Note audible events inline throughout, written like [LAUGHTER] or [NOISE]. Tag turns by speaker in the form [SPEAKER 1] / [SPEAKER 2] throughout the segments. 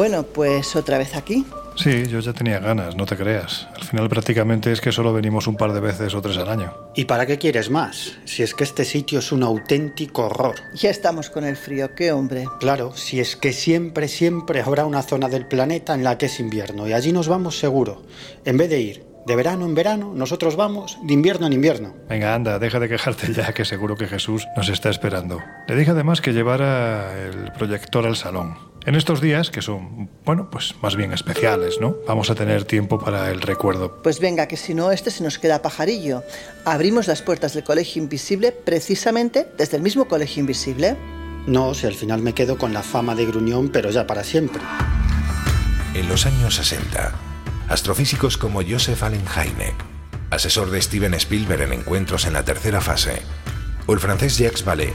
[SPEAKER 1] Bueno, pues otra vez aquí.
[SPEAKER 2] Sí, yo ya tenía ganas, no te creas. Al final prácticamente es que solo venimos un par de veces o tres al año.
[SPEAKER 3] ¿Y para qué quieres más? Si es que este sitio es un auténtico horror.
[SPEAKER 1] Ya estamos con el frío, qué hombre.
[SPEAKER 3] Claro, si es que siempre, siempre habrá una zona del planeta en la que es invierno y allí nos vamos seguro. En vez de ir de verano en verano, nosotros vamos de invierno en invierno.
[SPEAKER 2] Venga, anda, deja de quejarte ya, que seguro que Jesús nos está esperando. Le dije además que llevara el proyector al salón. En estos días, que son, bueno, pues más bien especiales, ¿no? Vamos a tener tiempo para el recuerdo.
[SPEAKER 1] Pues venga, que si no, este se nos queda pajarillo. Abrimos las puertas del Colegio Invisible precisamente desde el mismo Colegio Invisible.
[SPEAKER 3] No, si al final me quedo con la fama de gruñón, pero ya para siempre.
[SPEAKER 4] En los años 60, astrofísicos como Joseph Allen Hynek, asesor de Steven Spielberg en encuentros en la tercera fase, o el francés Jacques Vallée,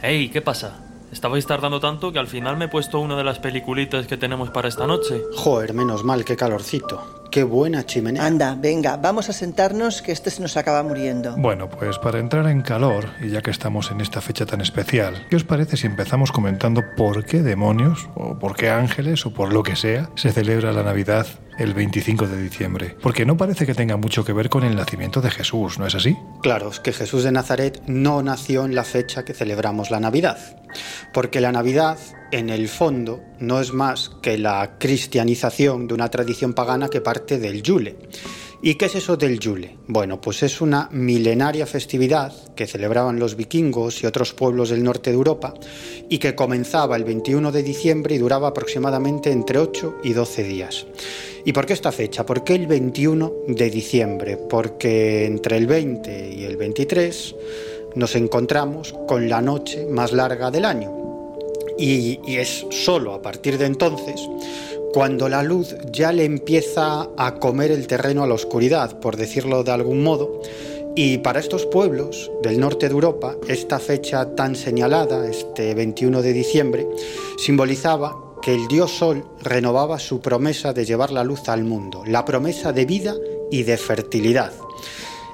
[SPEAKER 5] Hey, ¿qué pasa? Estabais tardando tanto que al final me he puesto una de las peliculitas que tenemos para esta noche.
[SPEAKER 3] Joder, menos mal, qué calorcito. Qué buena chimenea.
[SPEAKER 1] Anda, venga, vamos a sentarnos que este se nos acaba muriendo.
[SPEAKER 2] Bueno, pues para entrar en calor, y ya que estamos en esta fecha tan especial, ¿qué os parece si empezamos comentando por qué demonios, o por qué ángeles, o por lo que sea, se celebra la Navidad el 25 de diciembre? Porque no parece que tenga mucho que ver con el nacimiento de Jesús, ¿no es así?
[SPEAKER 3] Claro, es que Jesús de Nazaret no nació en la fecha que celebramos la Navidad. Porque la Navidad, en el fondo, no es más que la cristianización de una tradición pagana que parte del Yule. ¿Y qué es eso del Yule? Bueno, pues es una milenaria festividad que celebraban los vikingos y otros pueblos del norte de Europa y que comenzaba el 21 de diciembre y duraba aproximadamente entre 8 y 12 días. ¿Y por qué esta fecha? ¿Por qué el 21 de diciembre? Porque entre el 20 y el 23 nos encontramos con la noche más larga del año. Y, es solo a partir de entonces cuando la luz ya le empieza a comer el terreno a la oscuridad, por decirlo de algún modo, y para estos pueblos del norte de Europa, esta fecha tan señalada, este 21 de diciembre, simbolizaba que el dios Sol renovaba su promesa de llevar la luz al mundo, la promesa de vida y de fertilidad.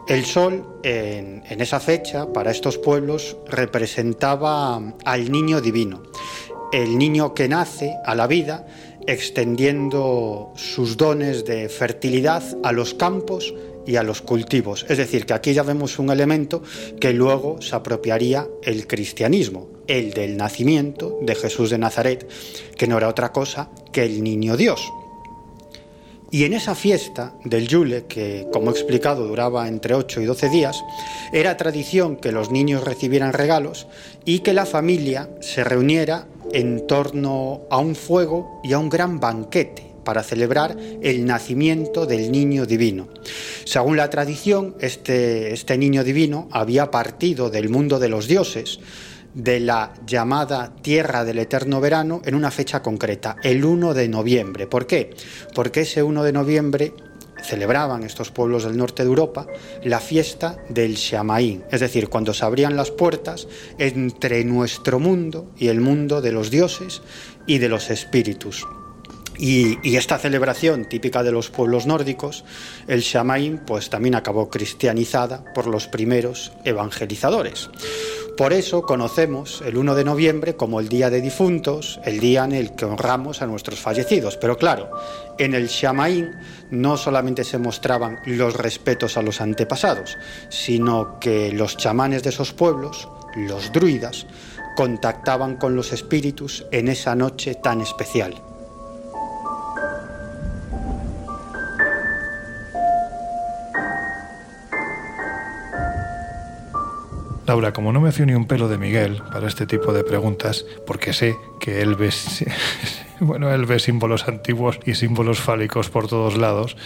[SPEAKER 3] El sol en, esa fecha, para estos pueblos, representaba al niño divino, el niño que nace a la vida extendiendo sus dones de fertilidad a los campos y a los cultivos. Es decir, que aquí ya vemos un elemento que luego se apropiaría el cristianismo, el del nacimiento de Jesús de Nazaret, que no era otra cosa que el niño Dios. Y en esa fiesta del Yule, que como he explicado duraba entre 8 y 12 días, era tradición que los niños recibieran regalos y que la familia se reuniera en torno a un fuego y a un gran banquete para celebrar el nacimiento del niño divino. Según la tradición, este, este niño divino había partido del mundo de los dioses, de la llamada Tierra del Eterno Verano en una fecha concreta, el 1 de noviembre. ¿Por qué? Porque ese 1 de noviembre celebraban estos pueblos del norte de Europa la fiesta del Shamaín, es decir, cuando se abrían las puertas entre nuestro mundo y el mundo de los dioses y de los espíritus. Y, esta celebración típica de los pueblos nórdicos, el Shamaín, pues también acabó cristianizada por los primeros evangelizadores. Por eso conocemos el 1 de noviembre como el Día de Difuntos, el día en el que honramos a nuestros fallecidos. Pero claro, en el Shamaín no solamente se mostraban los respetos a los antepasados, sino que los chamanes de esos pueblos, los druidas, contactaban con los espíritus en esa noche tan especial.
[SPEAKER 2] Laura, como no me fío ni un pelo de Miguel para este tipo de preguntas, porque sé que él ve, [LAUGHS] [LAUGHS] bueno, él ve símbolos antiguos y símbolos fálicos por todos lados,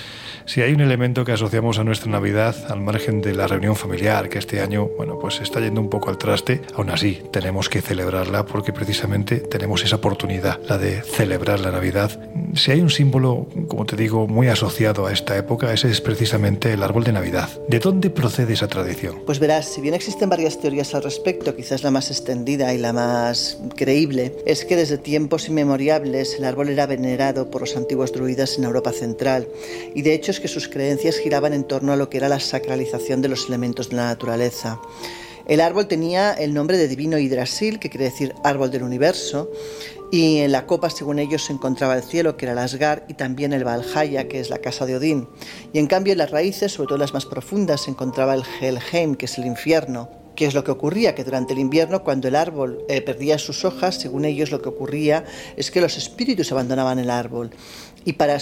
[SPEAKER 2] si hay un elemento que asociamos a nuestra Navidad, al margen de la reunión familiar, que este año, bueno, pues está yendo un poco al traste, aún así tenemos que celebrarla porque precisamente tenemos esa oportunidad, la de celebrar la Navidad. Si hay un símbolo, como te digo, muy asociado a esta época, ese es precisamente el árbol de Navidad. ¿De dónde procede esa tradición?
[SPEAKER 1] Pues verás, si bien existen varias teorías al respecto, quizás la más extendida y la más creíble, es que desde tiempos inmemoriales el árbol era venerado por los antiguos druidas en Europa Central y de hecho que sus creencias giraban en torno a lo que era la sacralización de los elementos de la naturaleza. El árbol tenía el nombre de divino Hidrasil, que quiere decir árbol del universo, y en la copa, según ellos, se encontraba el cielo, que era el Asgar, y también el Valhalla, que es la casa de Odín. Y en cambio, en las raíces, sobre todo las más profundas, se encontraba el Helheim, que es el infierno. ¿Qué es lo que ocurría? Que durante el invierno, cuando el árbol eh, perdía sus hojas, según ellos lo que ocurría es que los espíritus abandonaban el árbol. Y para,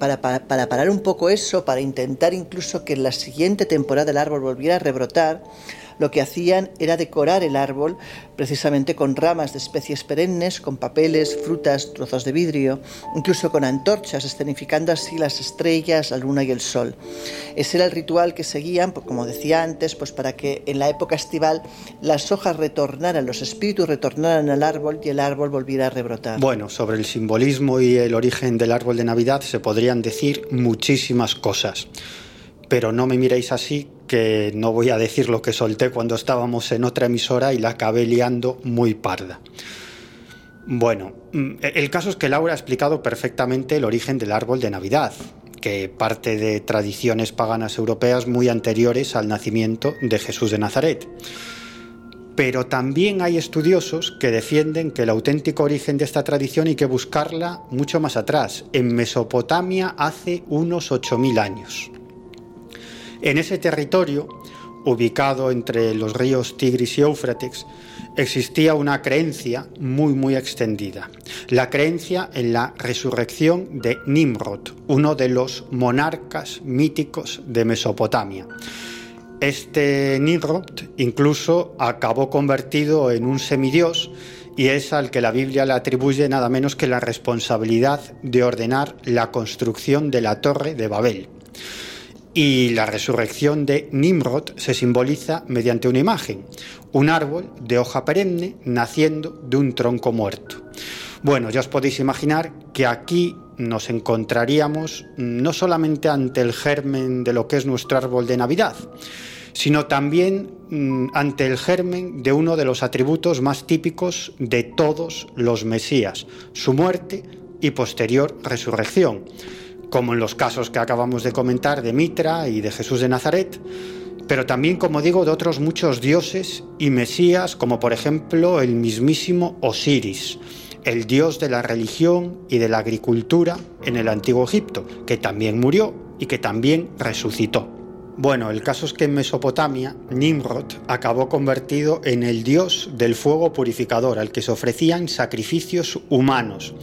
[SPEAKER 1] para, para, parar un poco eso, para intentar incluso que en la siguiente temporada el árbol volviera a rebrotar, lo que hacían era decorar el árbol precisamente con ramas de especies perennes, con papeles, frutas, trozos de vidrio, incluso con antorchas, escenificando así las estrellas, la luna y el sol. Ese era el ritual que seguían, pues, como decía antes, pues para que en la época estival las hojas retornaran, los espíritus retornaran al árbol y el árbol volviera a rebrotar.
[SPEAKER 3] Bueno, sobre el simbolismo y el origen del árbol de Navidad se podrían decir muchísimas cosas. Pero no me miréis así, que no voy a decir lo que solté cuando estábamos en otra emisora y la acabé liando muy parda. Bueno, mm, el caso es que Laura ha explicado perfectamente el origen del árbol de Navidad, que parte de tradiciones paganas europeas muy anteriores al nacimiento de Jesús de Nazaret. Pero también hay estudiosos que defienden que el auténtico origen de esta tradición hay que buscarla mucho más atrás, en Mesopotamia hace unos 8.000 años. En ese territorio, ubicado entre los ríos Tigris y Éufrates, existía una creencia muy muy extendida, la creencia en la resurrección de Nimrod, uno de los monarcas míticos de Mesopotamia. Este Nimrod incluso acabó convertido en un semidios y es al que la Biblia le atribuye nada menos que la responsabilidad de ordenar la construcción de la torre de Babel y la resurrección de Nimrod se simboliza mediante una imagen, un árbol de hoja perenne naciendo de un tronco muerto. Bueno, ya os podéis imaginar que aquí nos encontraríamos no solamente ante el germen de lo que es nuestro árbol de Navidad, sino también mm, ante el germen de uno de los atributos más típicos de todos los Mesías, su muerte y posterior resurrección como en los casos que acabamos de comentar de Mitra y de Jesús de Nazaret, pero también, como digo, de otros muchos dioses y mesías, como por ejemplo el mismísimo Osiris, el dios de la religión y de la agricultura en el antiguo Egipto, que también murió y que también resucitó. Bueno, el caso es que en Mesopotamia, Nimrod acabó convertido en el dios del fuego purificador, al que se ofrecían sacrificios humanos,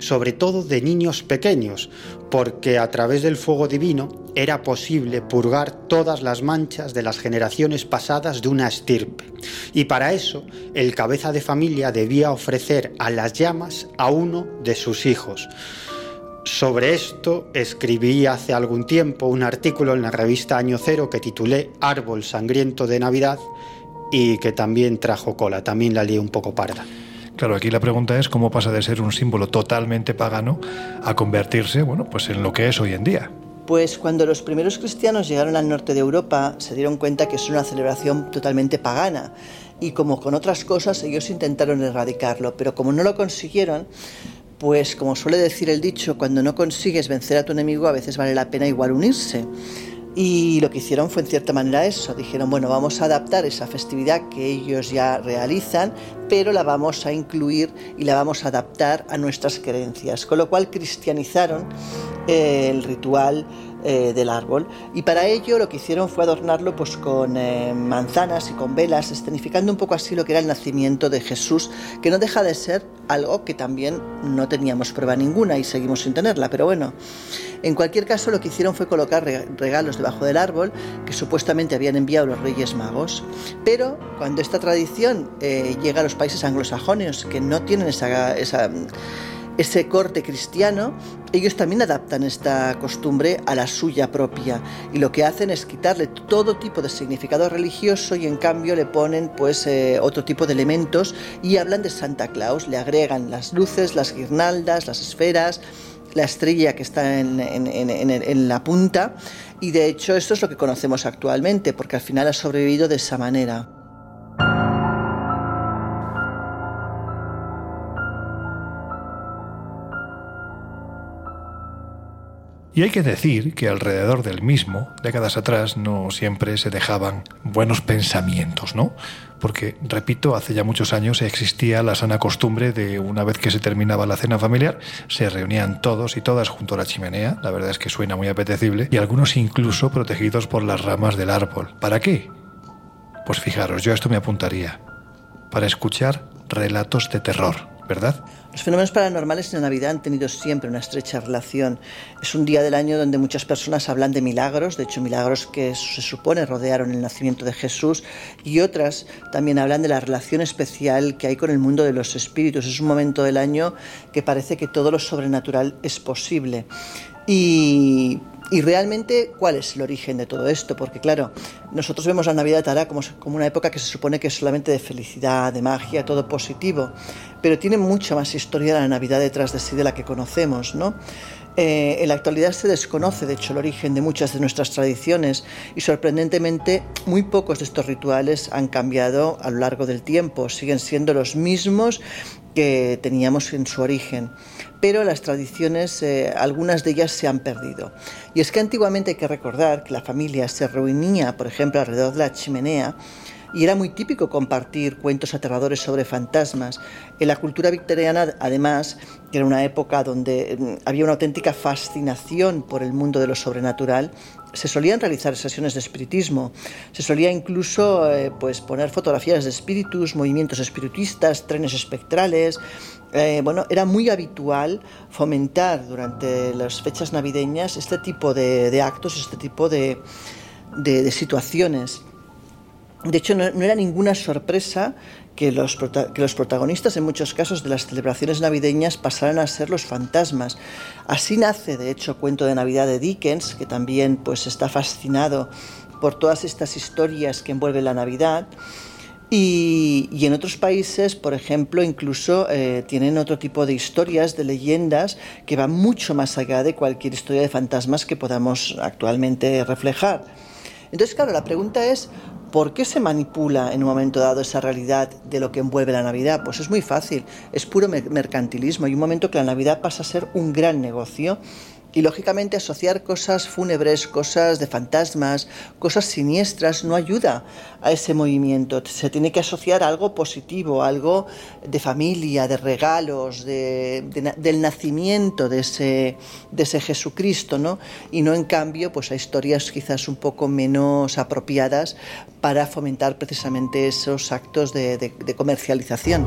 [SPEAKER 3] sobre todo de niños pequeños, porque a través del fuego divino era posible purgar todas las manchas de las generaciones pasadas de una estirpe. Y para eso, el cabeza de familia debía ofrecer a las llamas a uno de sus hijos. Sobre esto escribí hace algún tiempo un artículo en la revista Año Cero que titulé Árbol sangriento de Navidad y que también trajo cola, también la lié un poco parda.
[SPEAKER 2] Claro, aquí la pregunta es cómo pasa de ser un símbolo totalmente pagano a convertirse, bueno, pues en lo que es hoy en día.
[SPEAKER 1] Pues cuando los primeros cristianos llegaron al norte de Europa se dieron cuenta que es una celebración totalmente pagana y como con otras cosas ellos intentaron erradicarlo, pero como no lo consiguieron, pues como suele decir el dicho, cuando no consigues vencer a tu enemigo a veces vale la pena igual unirse. Y lo que hicieron fue en cierta manera eso, dijeron, bueno, vamos a adaptar esa festividad que ellos ya realizan, pero la vamos a incluir y la vamos a adaptar a nuestras creencias, con lo cual cristianizaron eh, el ritual eh, del árbol. Y para ello lo que hicieron fue adornarlo pues, con eh, manzanas y con velas, escenificando un poco así lo que era el nacimiento de Jesús, que no deja de ser algo que también no teníamos prueba ninguna y seguimos sin tenerla. Pero bueno, en cualquier caso lo que hicieron fue colocar regalos debajo del árbol que supuestamente habían enviado los Reyes Magos. Pero cuando esta tradición eh, llega a los países anglosajones, que no tienen esa, esa ese corte cristiano, ellos también adaptan esta costumbre a la suya propia y lo que hacen es quitarle todo tipo de significado religioso y en cambio le ponen pues eh, otro tipo de elementos y hablan de Santa Claus, le agregan las luces, las guirnaldas, las esferas, la estrella que está en, en, la punta y de hecho esto es lo que conocemos actualmente porque al final ha sobrevivido de esa manera.
[SPEAKER 2] Y hay que decir que alrededor del mismo, décadas atrás, no siempre se dejaban buenos pensamientos, ¿no? Porque, repito, hace ya muchos años existía la sana costumbre de una vez que se terminaba la cena familiar, se reunían todos y todas junto a la chimenea, la verdad es que suena muy apetecible, y algunos incluso protegidos por las ramas del árbol. ¿Para qué? Pues fijaros, yo a esto me apuntaría. Para escuchar relatos de terror,
[SPEAKER 1] Los fenómenos paranormales en la Navidad han tenido siempre una estrecha relación. Es un día del año donde muchas personas hablan de milagros, de hecho milagros que se supone rodearon el nacimiento de Jesús, y otras también hablan de la relación especial que hay con el mundo de los espíritus. Es un momento del año que parece que todo lo sobrenatural es posible. Y y realmente, ¿cuál es el origen de todo esto? Porque claro, nosotros vemos la Navidad ahora como, como una época que se supone que es solamente de felicidad, de magia, todo positivo, pero tiene mucha más historia la Navidad detrás de sí de la que conocemos, ¿no? Eh, en la actualidad se desconoce, de hecho, el origen de muchas de nuestras tradiciones y sorprendentemente muy pocos de estos rituales han cambiado a lo largo del tiempo, siguen siendo los mismos que teníamos en su origen pero las tradiciones, eh, algunas de ellas se han perdido. Y es que antiguamente hay que recordar que la familia se reunía, por ejemplo, alrededor de la chimenea, y era muy típico compartir cuentos aterradores sobre fantasmas. En la cultura victoriana, además, que era una época donde mm, había una auténtica fascinación por el mundo de lo sobrenatural, se solían realizar sesiones de espiritismo, se solía incluso eh, pues poner fotografías de espíritus, movimientos espiritistas, trenes espectrales. Eh, bueno, era muy habitual fomentar durante las fechas navideñas este tipo de, actos, este tipo de, situaciones. De hecho, no, era ninguna sorpresa que los, que los, protagonistas en muchos casos de las celebraciones navideñas pasaran a ser los fantasmas. Así nace, de hecho, Cuento de Navidad de Dickens, que también pues, está fascinado por todas estas historias que envuelven la Navidad. Y, en otros países, por ejemplo, incluso eh, tienen otro tipo de historias, de leyendas, que van mucho más allá de cualquier historia de fantasmas que podamos actualmente reflejar. Entonces, claro, la pregunta es, ¿Por qué se manipula en un momento dado esa realidad de lo que envuelve la Navidad? Pues es muy fácil, es puro mercantilismo. Hay un momento que la Navidad pasa a ser un gran negocio y lógicamente asociar cosas fúnebres, cosas de fantasmas, cosas siniestras no ayuda a ese movimiento. Se tiene que asociar algo positivo, algo de familia, de regalos, del nacimiento de ese, de ese Jesucristo, ¿no? Y no en cambio pues a historias quizás un poco menos apropiadas para fomentar precisamente esos actos de comercialización.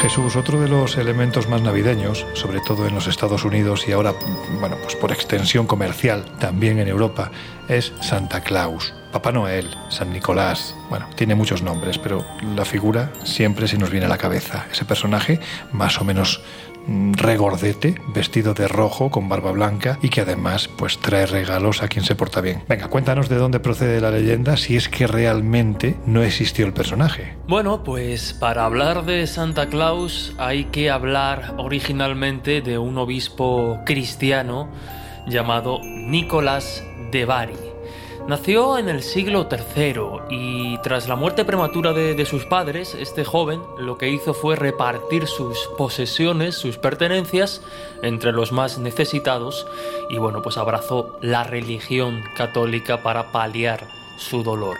[SPEAKER 2] Jesús, otro de los elementos más navideños, sobre todo en los Estados Unidos y ahora, bueno, pues por extensión comercial también en Europa, es Santa Claus. Papá Noel, San Nicolás, bueno, tiene muchos nombres, pero la figura siempre se nos viene a la cabeza. Ese personaje más o menos regordete, vestido de rojo, con barba blanca y que además pues trae regalos a quien se porta bien. Venga, cuéntanos de dónde procede la leyenda si es que realmente no existió el personaje.
[SPEAKER 5] Bueno, pues para hablar de Santa Claus hay que hablar originalmente de un obispo cristiano llamado Nicolás de Bari. Nació en el siglo III y tras la muerte prematura de, sus padres, este joven lo que hizo fue repartir sus posesiones, sus pertenencias, entre los más necesitados y bueno, pues abrazó la religión católica para paliar su dolor.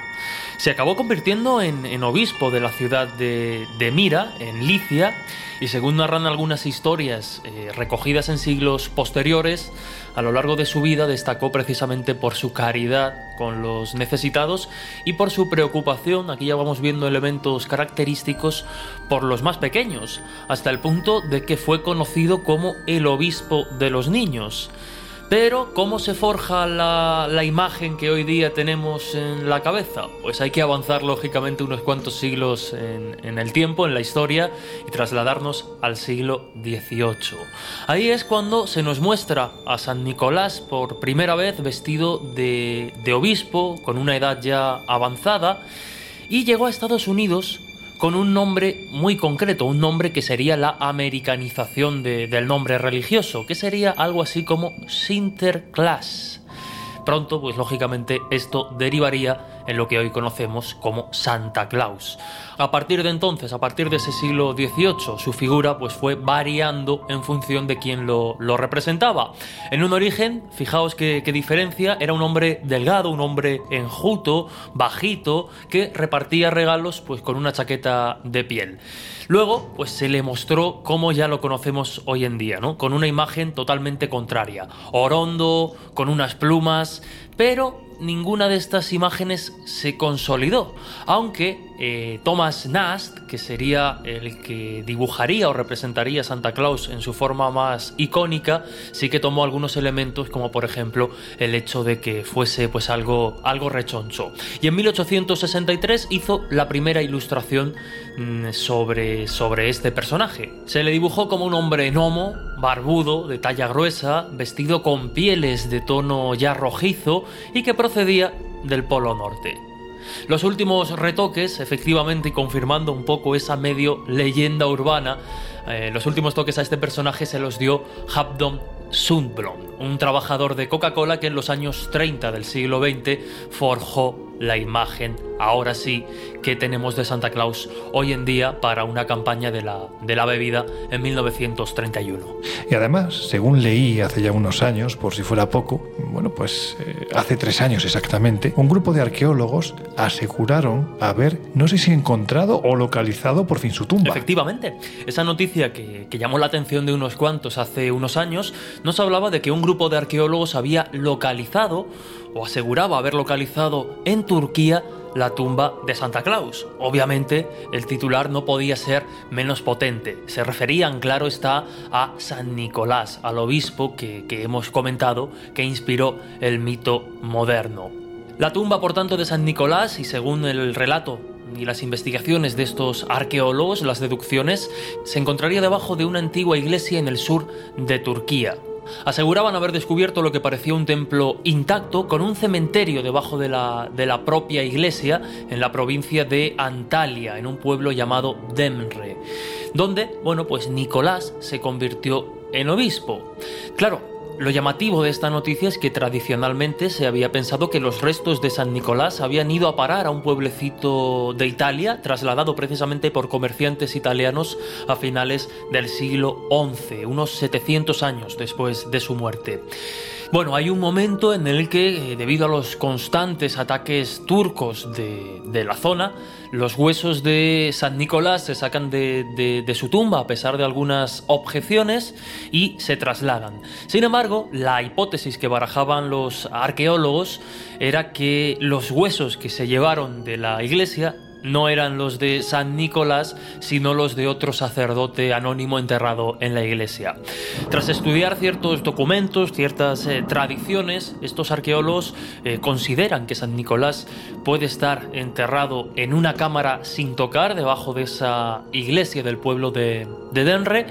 [SPEAKER 5] Se acabó convirtiendo en, obispo de la ciudad de, Mira, en Licia, y según narran algunas historias eh, recogidas en siglos posteriores, a lo largo de su vida destacó precisamente por su caridad con los necesitados y por su preocupación, aquí ya vamos viendo elementos característicos, por los más pequeños, hasta el punto de que fue conocido como el obispo de los niños. Pero, ¿cómo se forja la, imagen que hoy día tenemos en la cabeza? Pues hay que avanzar lógicamente unos cuantos siglos en, en, el tiempo, en la historia, y trasladarnos al siglo XVIII. Ahí es cuando se nos muestra a San Nicolás por primera vez vestido de, de obispo, con una edad ya avanzada, y llegó a Estados Unidos con un nombre muy concreto, un nombre que sería la americanización del nombre religioso, que sería algo así como Sinterklaas. Pronto, pues lógicamente esto derivaría en lo que hoy conocemos como Santa Claus. A partir de entonces, a partir de ese siglo XVIII, su figura pues fue variando en función de quién lo, representaba. En un origen, fijaos qué, diferencia, era un hombre delgado, un hombre enjuto, bajito, que repartía regalos pues con una chaqueta de piel. Luego, pues se le mostró como ya lo conocemos hoy en día, ¿no? Con una imagen totalmente contraria. Orondo, con unas plumas, pero ninguna de estas imágenes se consolidó, aunque eh, Thomas Nast, que sería el que dibujaría o representaría a Santa Claus en su forma más icónica, sí que tomó algunos elementos, como por ejemplo el hecho de que fuese pues algo, algo rechoncho. Y en 1863 hizo la primera ilustración mm, sobre, sobre este personaje. Se le dibujó como un hombre gnomo, barbudo, de talla gruesa, vestido con pieles de tono ya rojizo y que procedía del Polo Norte. Los últimos retoques, efectivamente, confirmando un poco esa medio leyenda urbana, eh, los últimos toques a este personaje se los dio Habdon Sundblom, un trabajador de Coca-Cola que en los años 30 del siglo XX forjó la imagen, ahora sí, que tenemos de Santa Claus hoy en día para una campaña de la, de la bebida en 1931.
[SPEAKER 2] Y además, según leí hace ya unos años, por si fuera poco, bueno, pues eh, hace tres años exactamente, un grupo de arqueólogos aseguraron haber, no sé si encontrado o localizado por fin su tumba.
[SPEAKER 5] Efectivamente, esa noticia que, que llamó la atención de unos cuantos hace unos años nos hablaba de que un grupo de arqueólogos había localizado o aseguraba haber localizado en Turquía la tumba de Santa Claus. Obviamente el titular no podía ser menos potente. Se referían, claro está, a San Nicolás, al obispo que, que hemos comentado que inspiró el mito moderno. La tumba, por tanto, de San Nicolás, y según el relato y las investigaciones de estos arqueólogos, las deducciones, se encontraría debajo de una antigua iglesia en el sur de Turquía. Aseguraban haber descubierto lo que parecía un templo intacto con un cementerio debajo de la, de la propia iglesia en la provincia de Antalya, en un pueblo llamado Demre, donde, bueno, pues Nicolás se convirtió en obispo. Claro, lo llamativo de esta noticia es que tradicionalmente se había pensado que los restos de San Nicolás habían ido a parar a un pueblecito de Italia, trasladado precisamente por comerciantes italianos a finales del siglo XI, unos 700 años después de su muerte. Bueno, hay un momento en el que, eh, debido a los constantes ataques turcos de, la zona, los huesos de San Nicolás se sacan de, su tumba a pesar de algunas objeciones y se trasladan. Sin embargo, la hipótesis que barajaban los arqueólogos era que los huesos que se llevaron de la iglesia no eran los de San Nicolás, sino los de otro sacerdote anónimo enterrado en la iglesia. Tras estudiar ciertos documentos, ciertas eh, tradiciones, estos arqueólogos eh, consideran que San Nicolás puede estar enterrado en una cámara sin tocar debajo de esa iglesia del pueblo de, Denre.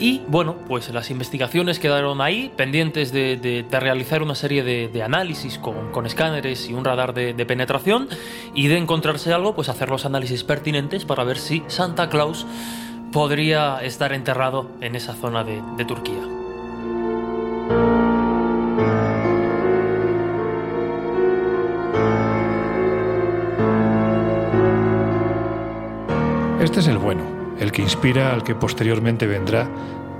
[SPEAKER 5] Y bueno, pues las investigaciones quedaron ahí, pendientes de, realizar una serie de, análisis con, escáneres y un radar de, penetración y de encontrarse algo, pues hacer los análisis pertinentes para ver si Santa Claus podría estar enterrado en esa zona de, de Turquía.
[SPEAKER 2] Este es el bueno, el que inspira al que posteriormente vendrá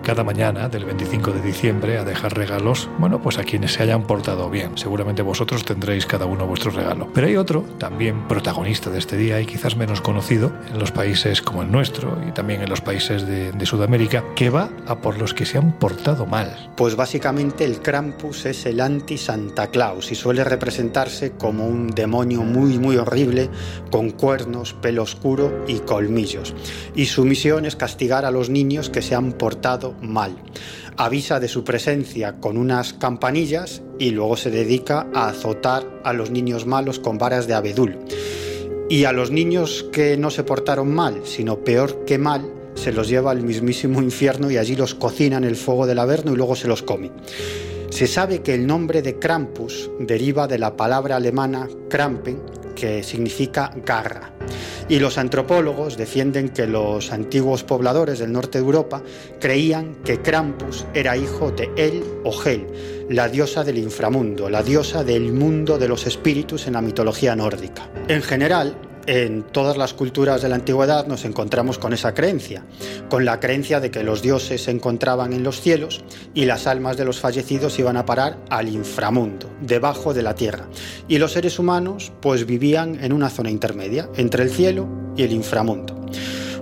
[SPEAKER 2] cada mañana del 25 de diciembre a dejar regalos, bueno, pues a quienes se hayan portado bien. Seguramente vosotros tendréis cada uno vuestro regalo. Pero hay otro, también protagonista de este día y quizás menos conocido en los países como el nuestro y también en los países de, de Sudamérica, que va a por los que se han portado mal.
[SPEAKER 3] Pues básicamente el Krampus es el anti-Santa Claus y suele representarse como un demonio muy muy horrible con cuernos, pelo oscuro y colmillos. Y su misión es castigar a los niños que se han portado mal. Avisa de su presencia con unas campanillas y luego se dedica a azotar a los niños malos con varas de abedul. Y a los niños que no se portaron mal, sino peor que mal, se los lleva al mismísimo infierno y allí los cocina en el fuego del Averno y luego se los come. Se sabe que el nombre de Krampus deriva de la palabra alemana Krampen, que significa garra. Y los antropólogos defienden que los antiguos pobladores del norte de Europa creían que Krampus era hijo de El o Hel, la diosa del inframundo, la diosa del mundo de los espíritus en la mitología nórdica. En general, en todas las culturas de la antigüedad nos encontramos con esa creencia, con la creencia de que los dioses se encontraban en los cielos y las almas de los fallecidos iban a parar al inframundo, debajo de la tierra. Y los seres humanos pues vivían en una zona intermedia, entre el cielo y el inframundo.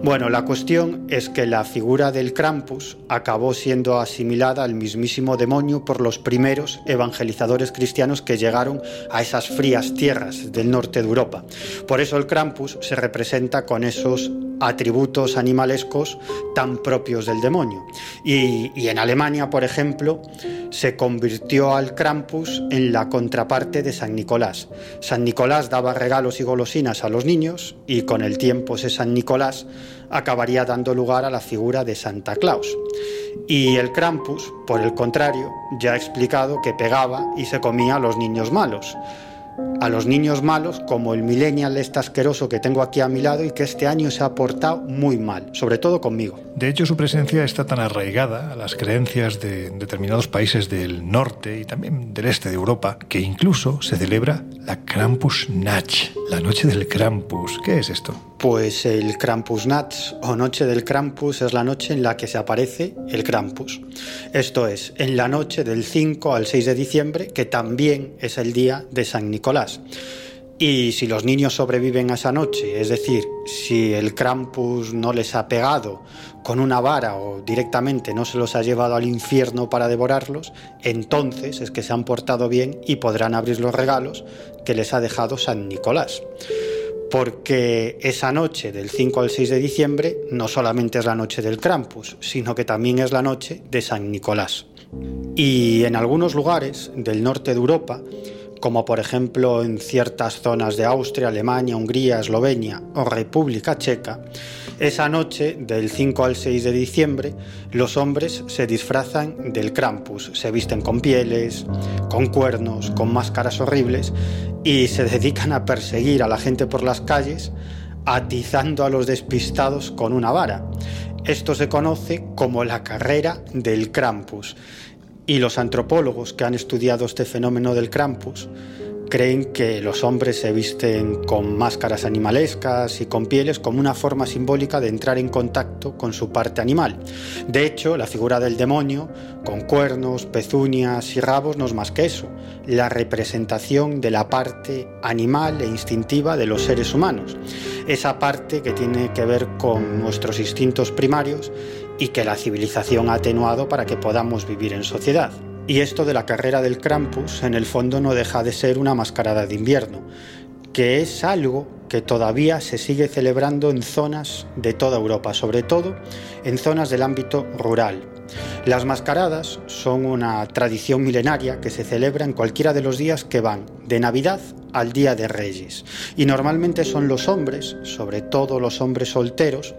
[SPEAKER 3] Bueno, la cuestión es que la figura del Krampus acabó siendo asimilada al mismísimo demonio por los primeros evangelizadores cristianos que llegaron a esas frías tierras del norte de Europa. Por eso el Krampus se representa con esos atributos animalescos tan propios del demonio. Y, en Alemania, por ejemplo, se convirtió al Krampus en la contraparte de San Nicolás. San Nicolás daba regalos y golosinas a los niños y con el tiempo ese San Nicolás acabaría dando lugar a la figura de Santa Claus. Y el Krampus, por el contrario, ya ha explicado que pegaba y se comía a los niños malos a los niños malos como el millennial este asqueroso que tengo aquí a mi lado y que este año se ha portado muy mal, sobre todo conmigo.
[SPEAKER 2] De hecho, su presencia está tan arraigada a las creencias de determinados países del norte y también del este de Europa que incluso se celebra la Krampusnacht, la noche del Krampus. ¿Qué es esto?
[SPEAKER 3] Pues el Krampusnacht o Noche del Krampus es la noche en la que se aparece el Krampus. Esto es, en la noche del 5 al 6 de diciembre, que también es el día de San Nicolás. Y si los niños sobreviven a esa noche, es decir, si el Krampus no les ha pegado con una vara o directamente no se los ha llevado al infierno para devorarlos, entonces es que se han portado bien y podrán abrir los regalos que les ha dejado San Nicolás porque esa noche del 5 al 6 de diciembre no solamente es la noche del Krampus, sino que también es la noche de San Nicolás. Y en algunos lugares del norte de Europa, como por ejemplo en ciertas zonas de Austria, Alemania, Hungría, Eslovenia o República Checa, esa noche del 5 al 6 de diciembre los hombres se disfrazan del Krampus, se visten con pieles, con cuernos, con máscaras horribles y se dedican a perseguir a la gente por las calles atizando a los despistados con una vara. Esto se conoce como la carrera del Krampus y los antropólogos que han estudiado este fenómeno del Krampus creen que los hombres se visten con máscaras animalescas y con pieles como una forma simbólica de entrar en contacto con su parte animal. De hecho, la figura del demonio, con cuernos, pezuñas y rabos, no es más que eso, la representación de la parte animal e instintiva de los seres humanos. Esa parte que tiene que ver con nuestros instintos primarios y que la civilización ha atenuado para que podamos vivir en sociedad. Y esto de la carrera del Krampus en el fondo no deja de ser una mascarada de invierno, que es algo que todavía se sigue celebrando en zonas de toda Europa, sobre todo en zonas del ámbito rural. Las mascaradas son una tradición milenaria que se celebra en cualquiera de los días que van de Navidad al Día de Reyes. Y normalmente son los hombres, sobre todo los hombres solteros,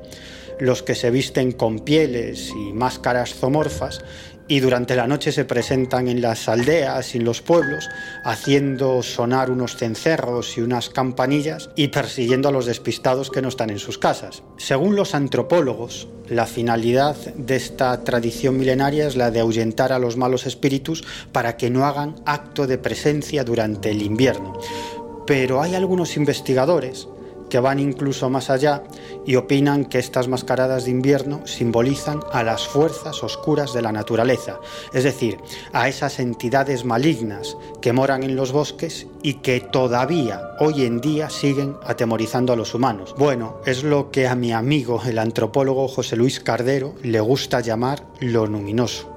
[SPEAKER 3] los que se visten con pieles y máscaras zoomorfas y durante la noche se presentan en las aldeas y en los pueblos haciendo sonar unos cencerros y unas campanillas y persiguiendo a los despistados que no están en sus casas. Según los antropólogos, la finalidad de esta tradición milenaria es la de ahuyentar a los malos espíritus para que no hagan acto de presencia durante el invierno. Pero hay algunos investigadores que van incluso más allá y opinan que estas mascaradas de invierno simbolizan a las fuerzas oscuras de la naturaleza, es decir, a esas entidades malignas que moran en los bosques y que todavía hoy en día siguen atemorizando a los humanos. Bueno, es lo que a mi amigo el antropólogo José Luis Cardero le gusta llamar lo luminoso.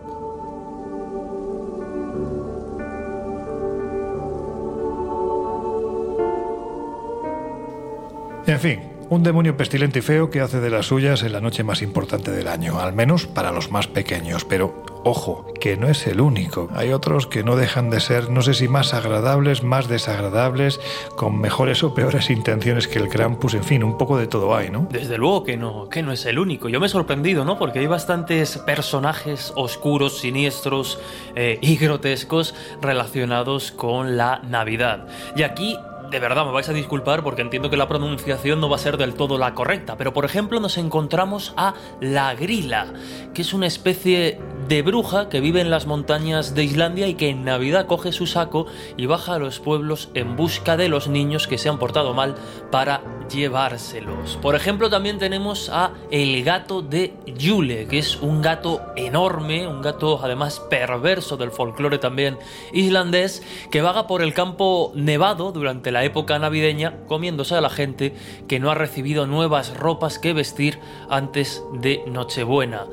[SPEAKER 2] En fin, un demonio pestilente y feo que hace de las suyas en la noche más importante del año, al menos para los más pequeños, pero ojo, que no es el único. Hay otros que no dejan de ser, no sé si más agradables, más desagradables, con mejores o peores intenciones que el Krampus, en fin, un poco de todo hay, ¿no?
[SPEAKER 5] Desde luego que no, que no es el único. Yo me he sorprendido, ¿no? Porque hay bastantes personajes oscuros, siniestros eh, y grotescos relacionados con la Navidad. Y aquí de verdad me vais a disculpar porque entiendo que la pronunciación no va a ser del todo la correcta, pero por ejemplo nos encontramos a la grila, que es una especie de bruja que vive en las montañas de Islandia y que en Navidad coge su saco y baja a los pueblos en busca de los niños que se han portado mal para llevárselos. Por ejemplo, también tenemos a el gato de Yule, que es un gato enorme, un gato además perverso del folclore también islandés, que vaga por el campo nevado durante la época navideña comiéndose a la gente que no ha recibido nuevas ropas que vestir antes de Nochebuena.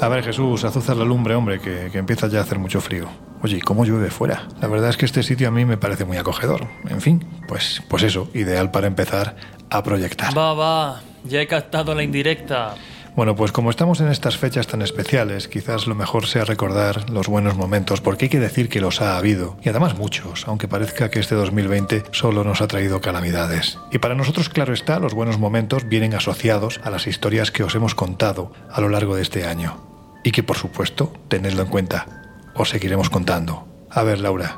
[SPEAKER 2] A ver, Jesús, azuzas la lumbre, hombre, que, que empieza ya a hacer mucho frío. Oye, ¿y cómo llueve fuera? La verdad es que este sitio a mí me parece muy acogedor. En fin, pues, pues eso, ideal para empezar a proyectar.
[SPEAKER 5] Va, va, ya he captado la indirecta.
[SPEAKER 2] Bueno, pues como estamos en estas fechas tan especiales, quizás lo mejor sea recordar los buenos momentos, porque hay que decir que los ha habido, y además muchos, aunque parezca que este 2020 solo nos ha traído calamidades. Y para nosotros, claro está, los buenos momentos vienen asociados a las historias que os hemos contado a lo largo de este año. Y que, por supuesto, tenedlo en cuenta, os seguiremos contando. A ver, Laura,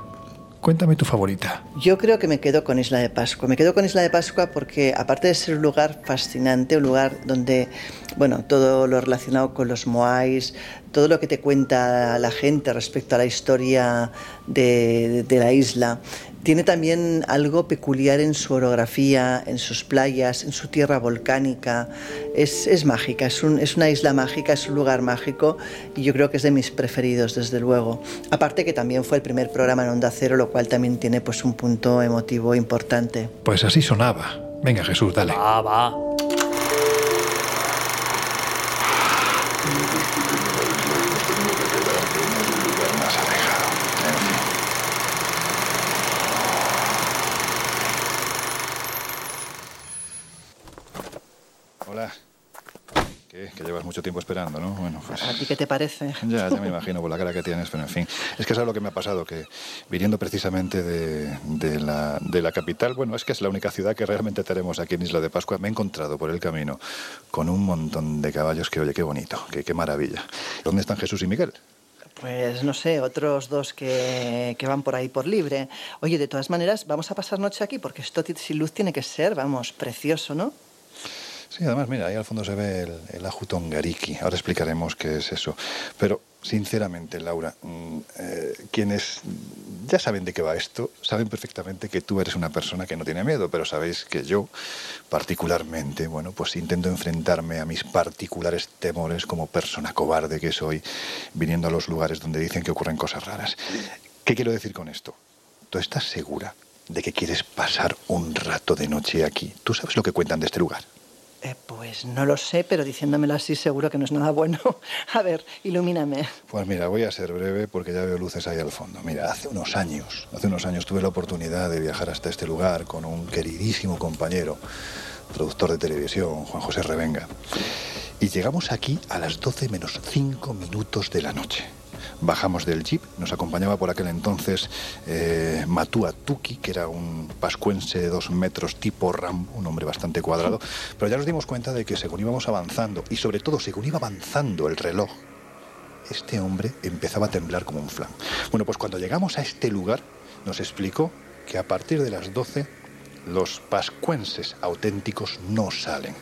[SPEAKER 2] cuéntame tu favorita.
[SPEAKER 1] Yo creo que me quedo con Isla de Pascua. Me quedo con Isla de Pascua porque, aparte de ser un lugar fascinante, un lugar donde, bueno, todo lo relacionado con los moais, todo lo que te cuenta la gente respecto a la historia de, de la isla, tiene también algo peculiar en su orografía, en sus playas, en su tierra volcánica. Es, es mágica, es, un, es, una isla mágica, es un lugar mágico y yo creo que es de mis preferidos, desde luego. Aparte que también fue el primer programa en Onda Cero, lo cual también tiene pues, un punto emotivo importante.
[SPEAKER 2] Pues así sonaba. Venga Jesús, dale.
[SPEAKER 5] Va, va.
[SPEAKER 2] Hola. ¿Qué? Que llevas mucho tiempo esperando, ¿no? Bueno, pues...
[SPEAKER 1] ¿A ti qué te parece?
[SPEAKER 2] Ya, ya me imagino por la cara que tienes, pero en fin. Es que es lo que me ha pasado, que viniendo precisamente de, de, la, de la capital, bueno, es que es la única ciudad que realmente tenemos aquí en Isla de Pascua, me he encontrado por el camino con un montón de caballos que, oye, qué bonito, qué, qué maravilla. ¿Dónde están Jesús y Miguel?
[SPEAKER 1] Pues no sé, otros dos que, que, van por ahí por libre. Oye, de todas maneras, vamos a pasar noche aquí porque esto sin luz tiene que ser, vamos, precioso, ¿no?
[SPEAKER 2] Sí, además, mira, ahí al fondo se ve el, Ajutongariki. Ahora explicaremos qué es eso. Pero, sinceramente, Laura, eh, quienes ya saben de qué va esto, saben perfectamente que tú eres una persona que no tiene miedo, pero sabéis que yo, particularmente, bueno, pues intento enfrentarme a mis particulares temores como persona cobarde que soy, viniendo a los lugares donde dicen que ocurren cosas raras. ¿Qué quiero decir con esto? ¿Tú estás segura de que quieres pasar un rato de noche aquí? ¿Tú sabes lo que cuentan de este lugar?
[SPEAKER 1] Eh, pues no lo sé, pero diciéndomelo así seguro que no es nada bueno. [LAUGHS] A ver, ilumíname.
[SPEAKER 2] Pues mira, voy a ser breve porque ya veo luces ahí al fondo. Mira, hace unos años, hace unos años tuve la oportunidad de viajar hasta este lugar con un queridísimo compañero, productor de televisión, Juan José Revenga. Y llegamos aquí a las 12 menos 5 minutos de la noche. Bajamos del jeep, nos acompañaba por aquel entonces eh, Matua Tuki, que era un pascuense de dos metros tipo Ram, un hombre bastante cuadrado, pero ya nos dimos cuenta de que según íbamos avanzando, y sobre todo según iba avanzando el reloj, este hombre empezaba a temblar como un flan. Bueno, pues cuando llegamos a este lugar, nos explicó que a partir de las 12 los pascuenses auténticos no salen.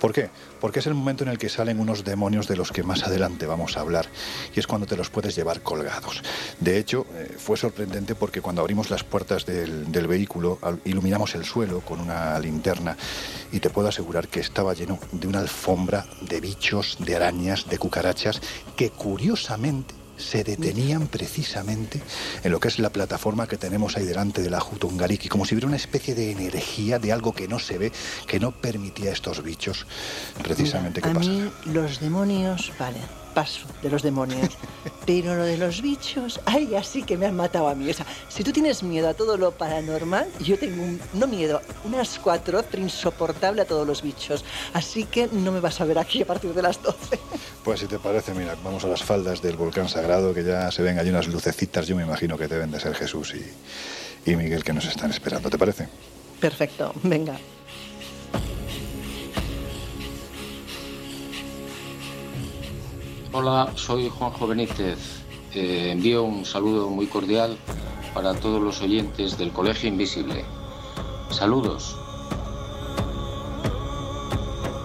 [SPEAKER 2] ¿Por qué? Porque es el momento en el que salen unos demonios de los que más adelante vamos a hablar y es cuando te los puedes llevar colgados. De hecho, eh, fue sorprendente porque cuando abrimos las puertas del, del vehículo iluminamos el suelo con una linterna y te puedo asegurar que estaba lleno de una alfombra de bichos, de arañas, de cucarachas que curiosamente se detenían precisamente en lo que es la plataforma que tenemos ahí delante de la Jutungariki, como si hubiera una especie de energía de algo que no se ve, que no permitía a estos bichos precisamente que
[SPEAKER 1] A mí los demonios, vale, paso de los demonios. [LAUGHS] Pero lo de los bichos, ay, así que me han matado a mí. O sea, si tú tienes miedo a todo lo paranormal, yo tengo un, no miedo, una escuatroz insoportable a todos los bichos. Así que no me vas a ver aquí a partir de las 12.
[SPEAKER 2] Pues si te parece, mira, vamos a las faldas del volcán sagrado, que ya se ven allí unas lucecitas, yo me imagino que deben de ser Jesús y, y Miguel que nos están esperando. ¿Te parece?
[SPEAKER 1] Perfecto, venga.
[SPEAKER 6] Hola, soy Juanjo Benítez. Eh, envío un saludo muy cordial para todos los oyentes del Colegio Invisible. Saludos.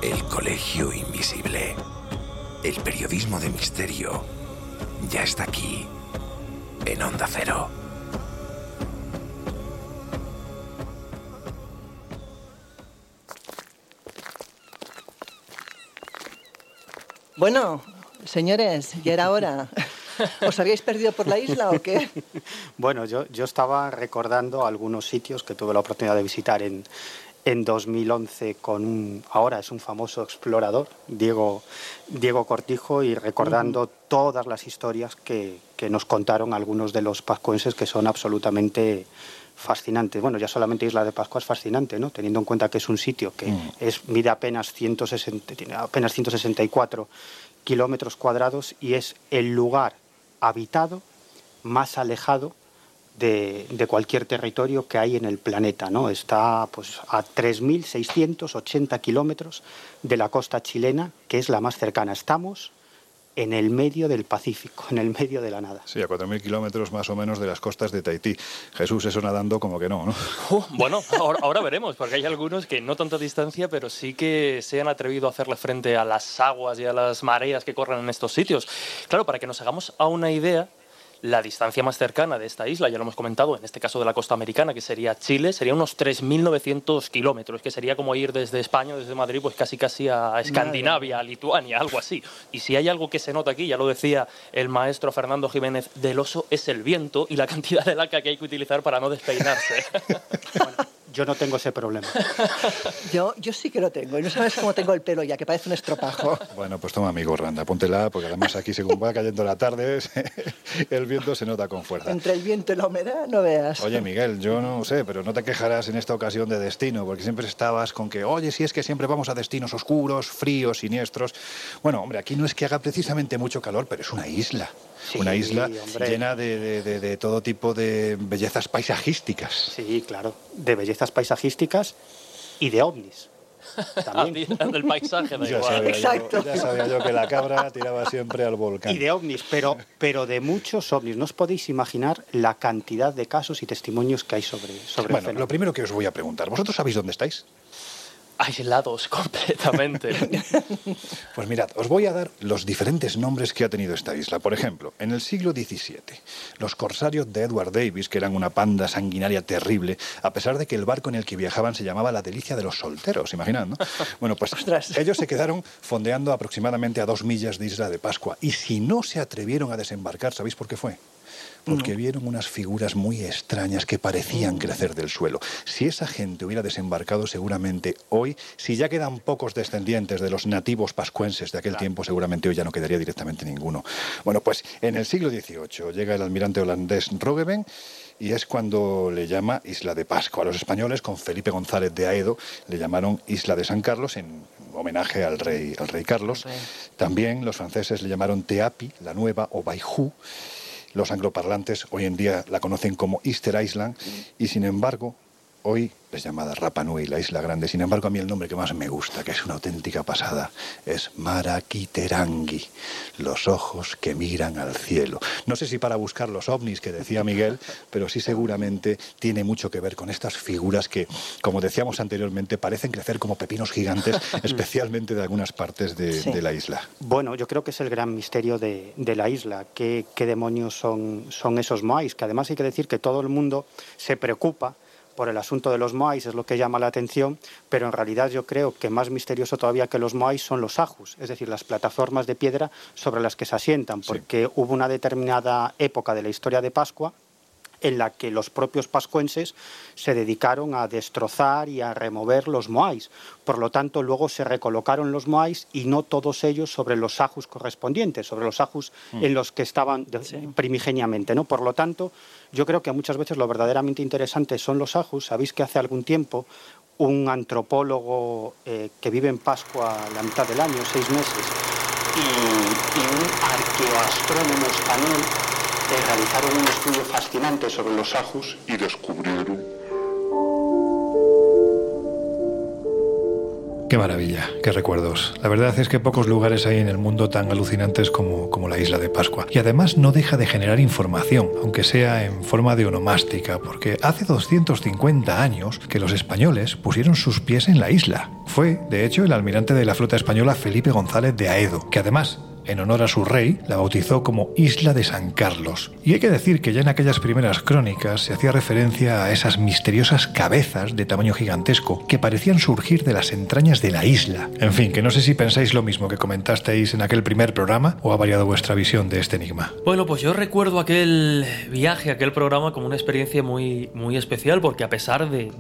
[SPEAKER 4] El Colegio Invisible. El periodismo de misterio ya está aquí, en Onda Cero.
[SPEAKER 1] Bueno, señores, ya era hora. ¿Os habíais perdido por la isla o qué? [LAUGHS]
[SPEAKER 3] Bueno, yo, yo estaba recordando algunos sitios que tuve la oportunidad de visitar en, en 2011 con un, ahora es un famoso explorador, Diego, Diego Cortijo, y recordando todas las historias que, que, nos contaron algunos de los pascuenses que son absolutamente fascinantes. Bueno, ya solamente Isla de Pascua es fascinante, ¿no? Teniendo en cuenta que es un sitio que mm. es, mide apenas, 160, tiene apenas 164 kilómetros cuadrados y es el lugar habitado más alejado de, cualquier territorio que hay en el planeta. ¿no? Está pues, a 3.680 kilómetros de la costa chilena, que es la más cercana. Estamos en el medio del Pacífico, en el medio de la nada.
[SPEAKER 2] Sí, a 4.000 kilómetros más o menos de las costas de Tahití. Jesús, eso nadando como que no, ¿no?
[SPEAKER 5] Uh, [LAUGHS] bueno, ahora, ahora, veremos, porque hay algunos que no tanta distancia, pero sí que se han atrevido a hacerle frente a las aguas y a las mareas que corren en estos sitios. Claro, para que nos hagamos a una idea, la distancia más cercana de esta isla, ya lo hemos comentado, en este caso de la costa americana, que sería Chile, sería unos 3.900 kilómetros, que sería como ir desde España, desde Madrid, pues casi casi a Escandinavia, a Lituania, algo así. Y si hay algo que se nota aquí, ya lo decía el maestro Fernando Jiménez del Oso, es el viento y la cantidad de laca que hay que utilizar para no despeinarse. [LAUGHS] [LAUGHS]
[SPEAKER 3] bueno, yo no tengo ese problema. [LAUGHS]
[SPEAKER 1] Yo, yo sí que lo tengo. Y no sabes cómo tengo el pelo ya, que parece un estropajo.
[SPEAKER 2] Bueno, pues toma, amigo Randa, póntela, porque además aquí, según va cayendo la tarde, [LAUGHS] el viento se nota con fuerza.
[SPEAKER 1] Entre el viento y la humedad, no veas.
[SPEAKER 2] Oye, Miguel, yo no sé, pero no te quejarás en esta ocasión de destino, porque siempre estabas con que, oye, si es que siempre vamos a destinos oscuros, fríos, siniestros. Bueno, hombre, aquí no es que haga precisamente mucho calor, pero es una isla. Sí, una isla hombre. llena de, de, de, de, todo tipo de bellezas paisajísticas.
[SPEAKER 3] Sí, claro, de bellezas paisajísticas y de ovnis. [LAUGHS]
[SPEAKER 5] También. del paisaje, da
[SPEAKER 2] ya
[SPEAKER 5] igual.
[SPEAKER 2] Sabía
[SPEAKER 1] Exacto.
[SPEAKER 2] Yo, ya sabía yo que la cabra tiraba siempre al volcán.
[SPEAKER 3] Y de ovnis, pero, pero de muchos ovnis. No os podéis imaginar la cantidad de casos y testimonios que hay sobre, sobre
[SPEAKER 2] Bueno,
[SPEAKER 3] el
[SPEAKER 2] lo primero que os voy a preguntar, ¿vosotros sabéis dónde estáis?
[SPEAKER 5] Aislados [LAUGHS] completamente. [LAUGHS]
[SPEAKER 2] pues mirad, os voy a dar los diferentes nombres que ha tenido esta isla. Por ejemplo, en el siglo XVII, los corsarios de Edward Davis, que eran una panda sanguinaria terrible, a pesar de que el barco en el que viajaban se llamaba la delicia de los solteros, imaginad, ¿no? [LAUGHS] Bueno, pues
[SPEAKER 1] Ostras.
[SPEAKER 2] ellos se quedaron fondeando aproximadamente a dos millas de Isla de Pascua. Y si no se atrevieron a desembarcar, ¿sabéis por qué fue? Porque vieron unas figuras muy extrañas que parecían crecer del suelo. Si esa gente hubiera desembarcado seguramente hoy, si ya quedan pocos descendientes de los nativos pascuenses de aquel tiempo, seguramente hoy ya no quedaría directamente ninguno. Bueno, pues en el siglo XVIII llega el almirante holandés Roggeveen y es cuando le llama Isla de Pascua. A los españoles, con Felipe González de Aedo, le llamaron Isla de San Carlos en homenaje al rey, al rey Carlos. También los franceses le llamaron Teapi, la nueva, o Baiju. Los angloparlantes hoy en día la conocen como Easter Island y sin embargo hoy es llamada Rapa Nui, la isla grande. Sin embargo, a mí el nombre que más me gusta, que es una auténtica pasada, es Maraquiterangi, los ojos que miran al cielo. No sé si para buscar los ovnis que decía Miguel, pero sí seguramente tiene mucho que ver con estas figuras que, como decíamos anteriormente, parecen crecer como pepinos gigantes, [LAUGHS] especialmente de algunas partes de, la isla.
[SPEAKER 3] Bueno, yo creo que es el gran misterio de, la isla. ¿Qué, demonios son, son esos moais? Que además hay que decir que todo el mundo se preocupa por el asunto de los moais es lo que llama la atención, pero en realidad yo creo que más misterioso todavía que los moais son los ajus, es decir, las plataformas de piedra sobre las que se asientan, porque hubo una determinada época de la historia de Pascua en la que los propios pascuenses se dedicaron a destrozar y a remover los moais. Por lo tanto, luego se recolocaron los moais y no todos ellos sobre los ajus correspondientes, sobre los ajus mm. en los que estaban primigeniamente. ¿no? Por lo tanto, yo creo que muchas veces lo verdaderamente interesante son los ajus. Sabéis que hace algún tiempo un antropólogo eh, que vive en Pascua la mitad del año, seis meses, y, y un arqueoastrónomo español realizaron un estudio fascinante sobre los ajus y descubrieron
[SPEAKER 2] Qué maravilla, qué recuerdos. La verdad es que pocos lugares hay en el mundo tan alucinantes como, como la isla de Pascua. Y además no deja de generar información, aunque sea en forma de onomástica, porque hace 250 años que los españoles pusieron sus pies en la isla. Fue, de hecho, el almirante de la flota española Felipe González de Aedo, que además en honor a su rey, la bautizó como Isla de San Carlos. Y hay que decir que ya en aquellas primeras crónicas se hacía referencia a esas misteriosas cabezas de tamaño gigantesco que parecían surgir de las entrañas de la isla. En fin, que no sé si pensáis lo mismo que comentasteis en aquel primer programa o ha variado vuestra visión de este enigma.
[SPEAKER 5] Bueno, pues yo recuerdo aquel viaje, aquel programa como una experiencia muy, muy especial porque a pesar de,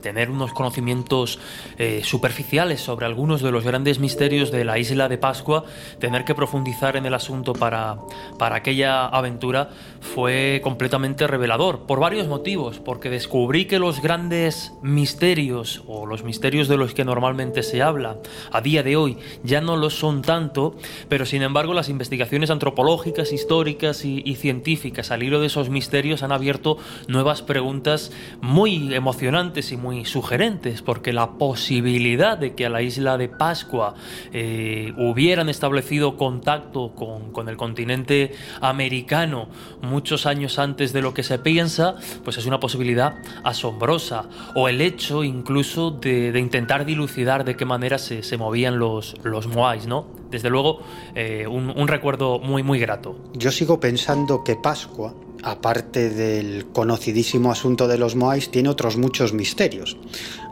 [SPEAKER 5] tener unos conocimientos eh, superficiales sobre algunos de los grandes misterios de la isla de Pascua, tener que profundizar en el asunto para, para aquella aventura fue completamente revelador, por varios motivos, porque descubrí que los grandes misterios o los misterios de los que normalmente se habla a día de hoy ya no lo son tanto, pero sin embargo las investigaciones antropológicas, históricas y, científicas al hilo de esos misterios han abierto nuevas preguntas muy emocionantes y muy sugerentes, porque la posibilidad de que a la isla de Pascua eh, hubieran establecido con contacto con, el continente americano muchos años antes de lo que se piensa, pues es una posibilidad asombrosa. O el hecho incluso de, intentar dilucidar de qué manera se, movían los, los Moais, ¿no? Desde luego, eh, un, un recuerdo muy, muy grato.
[SPEAKER 3] Yo sigo pensando que Pascua aparte del conocidísimo asunto de los Moais, tiene otros muchos misterios.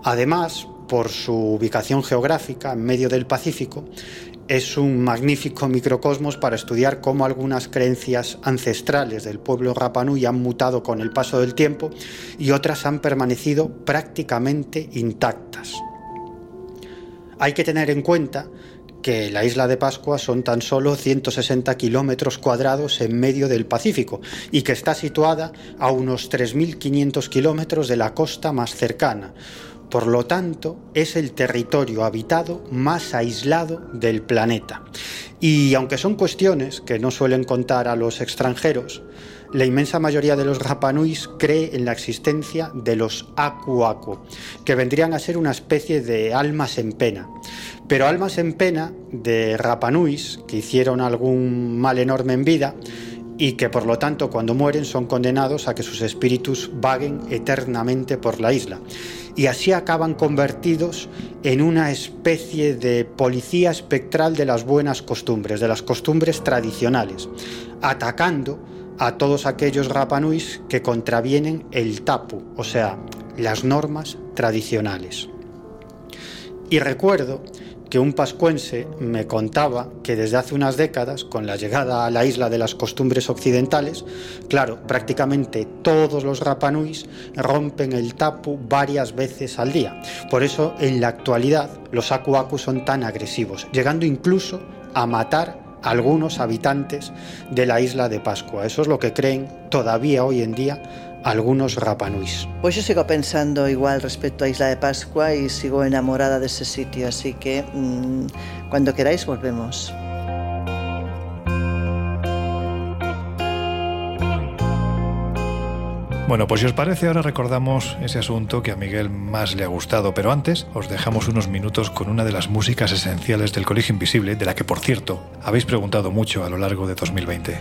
[SPEAKER 3] Además, por su ubicación geográfica en medio del Pacífico, es un magnífico microcosmos para estudiar cómo algunas creencias ancestrales del pueblo Rapanui han mutado con el paso del tiempo y otras han permanecido prácticamente intactas. Hay que tener en cuenta que la isla de Pascua son tan solo 160 kilómetros cuadrados en medio del Pacífico y que está situada a unos 3.500 kilómetros de la costa más cercana, por lo tanto, es el territorio habitado más aislado del planeta. Y aunque son cuestiones que no suelen contar a los extranjeros, la inmensa mayoría de los Rapanuis cree en la existencia de los Aku Aku, que vendrían a ser una especie de almas en pena. Pero almas en pena de Rapanuis que hicieron algún mal enorme en vida y que por lo tanto cuando mueren son condenados a que sus espíritus vaguen eternamente por la isla y así acaban convertidos en una especie de policía espectral de las buenas costumbres, de las costumbres tradicionales, atacando a todos aquellos rapanuis que contravienen el tapu, o sea, las normas tradicionales. Y recuerdo que un pascuense me contaba que desde hace unas décadas, con la llegada a la isla de las costumbres occidentales, claro, prácticamente todos los Rapanuis rompen el tapu varias veces al día. Por eso, en la actualidad, los Aku Aku son tan agresivos, llegando incluso a matar a algunos habitantes de la isla de Pascua. Eso es lo que creen todavía hoy en día algunos Rapanuis.
[SPEAKER 1] Pues yo sigo pensando igual respecto a Isla de Pascua y sigo enamorada de ese sitio, así que mmm, cuando queráis volvemos.
[SPEAKER 2] Bueno, pues si os parece, ahora recordamos ese asunto que a Miguel más le ha gustado, pero antes os dejamos unos minutos con una de las músicas esenciales del Colegio Invisible, de la que, por cierto, habéis preguntado mucho a lo largo de 2020.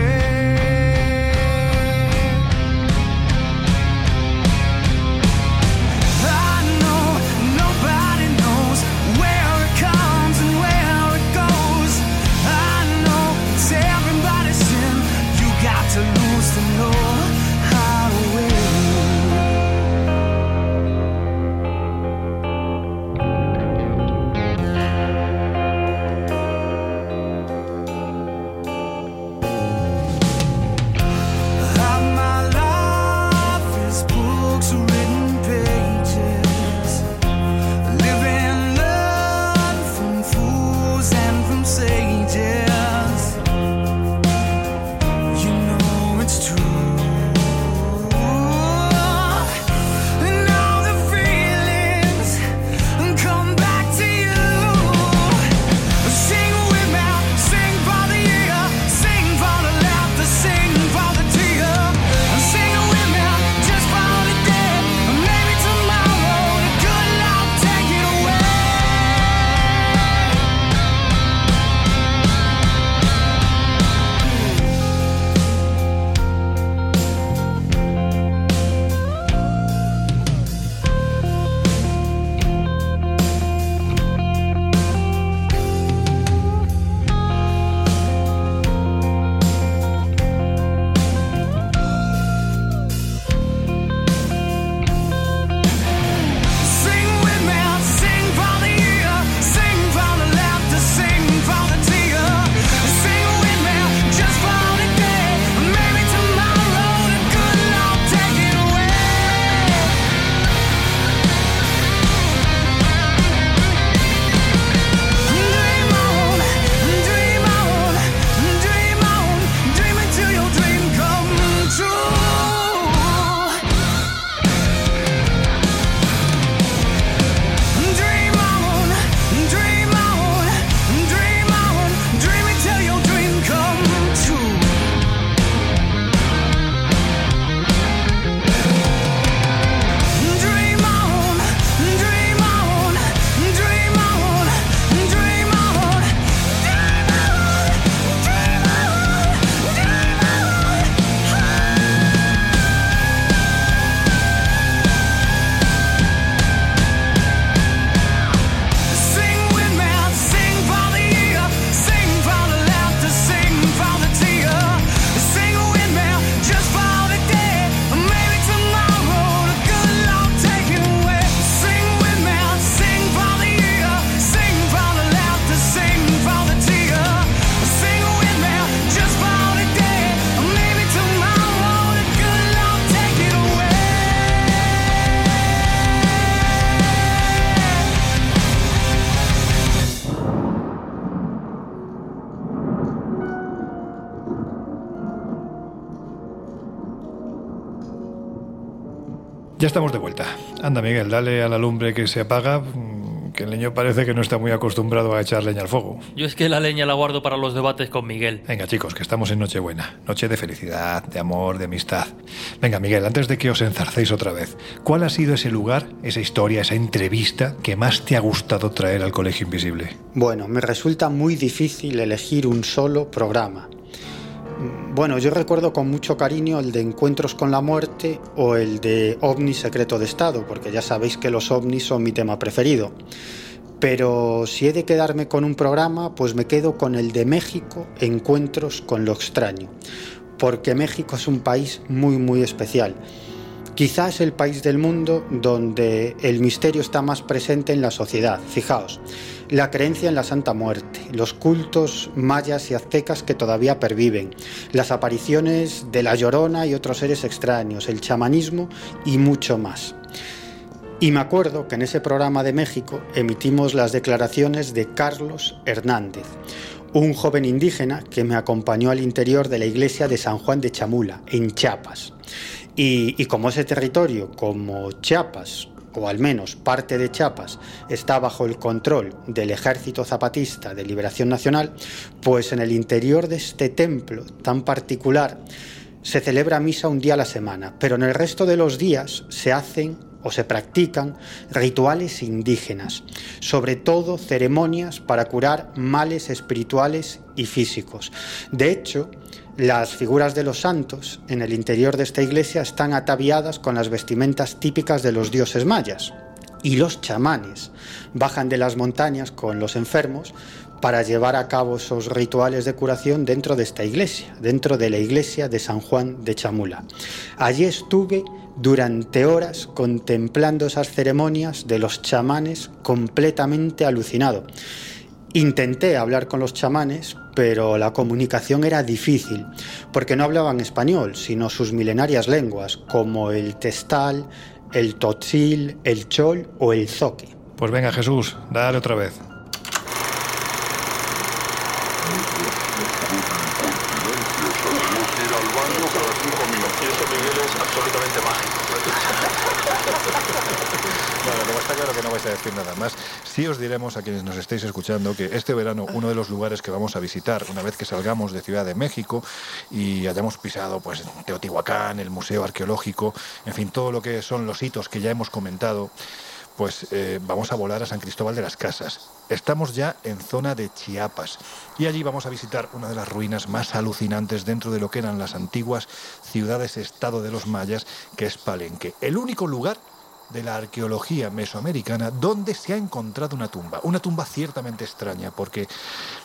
[SPEAKER 2] Estamos de vuelta. Anda, Miguel, dale a la lumbre que se apaga, que el niño parece que no está muy acostumbrado a echar leña al fuego.
[SPEAKER 5] Yo es que la leña la guardo para los debates con Miguel.
[SPEAKER 2] Venga, chicos, que estamos en Nochebuena. Noche de felicidad, de amor, de amistad. Venga, Miguel, antes de que os enzarcéis otra vez, ¿cuál ha sido ese lugar, esa historia, esa entrevista que más te ha gustado traer al Colegio Invisible?
[SPEAKER 3] Bueno, me resulta muy difícil elegir un solo programa. Bueno, yo recuerdo con mucho cariño el de Encuentros con la Muerte o el de OVNI Secreto de Estado, porque ya sabéis que los ovnis son mi tema preferido. Pero si he de quedarme con un programa, pues me quedo con el de México, Encuentros con lo extraño, porque México es un país muy, muy especial. Quizás el país del mundo donde el misterio está más presente en la sociedad. Fijaos, la creencia en la Santa Muerte, los cultos mayas y aztecas que todavía perviven, las apariciones de la Llorona y otros seres extraños, el chamanismo y mucho más. Y me acuerdo que en ese programa de México emitimos las declaraciones de Carlos Hernández, un joven indígena que me acompañó al interior de la iglesia de San Juan de Chamula, en Chiapas. Y, como ese territorio, como Chiapas, o al menos parte de Chiapas, está bajo el control del Ejército Zapatista de Liberación Nacional, pues en el interior de este templo tan particular se celebra misa un día a la semana, pero en el resto de los días se hacen o se practican rituales indígenas, sobre todo ceremonias para curar males espirituales y físicos. De hecho, las figuras de los santos en el interior de esta iglesia están ataviadas con las vestimentas típicas de los dioses mayas. Y los chamanes bajan de las montañas con los enfermos para llevar a cabo esos rituales de curación dentro de esta iglesia, dentro de la iglesia de San Juan de Chamula. Allí estuve durante horas contemplando esas ceremonias de los chamanes completamente alucinado. Intenté hablar con los chamanes, pero la comunicación era difícil, porque no hablaban español, sino sus milenarias lenguas, como el testal, el totzil, el chol o el zoque.
[SPEAKER 2] Pues venga Jesús, dale otra vez. Bueno, está claro que no vais a decir nada más. Sí os diremos a quienes nos estéis escuchando que este verano uno de los lugares que vamos a visitar una vez que salgamos de Ciudad de México y hayamos pisado pues Teotihuacán, el Museo Arqueológico, en fin, todo lo que son los hitos que ya hemos comentado, pues eh, vamos a volar a San Cristóbal de las Casas. Estamos ya en zona de Chiapas y allí vamos a visitar una de las ruinas más alucinantes dentro de lo que eran las antiguas ciudades-estado de los mayas, que es Palenque. El único lugar de la arqueología mesoamericana donde se ha encontrado una tumba. Una tumba ciertamente extraña porque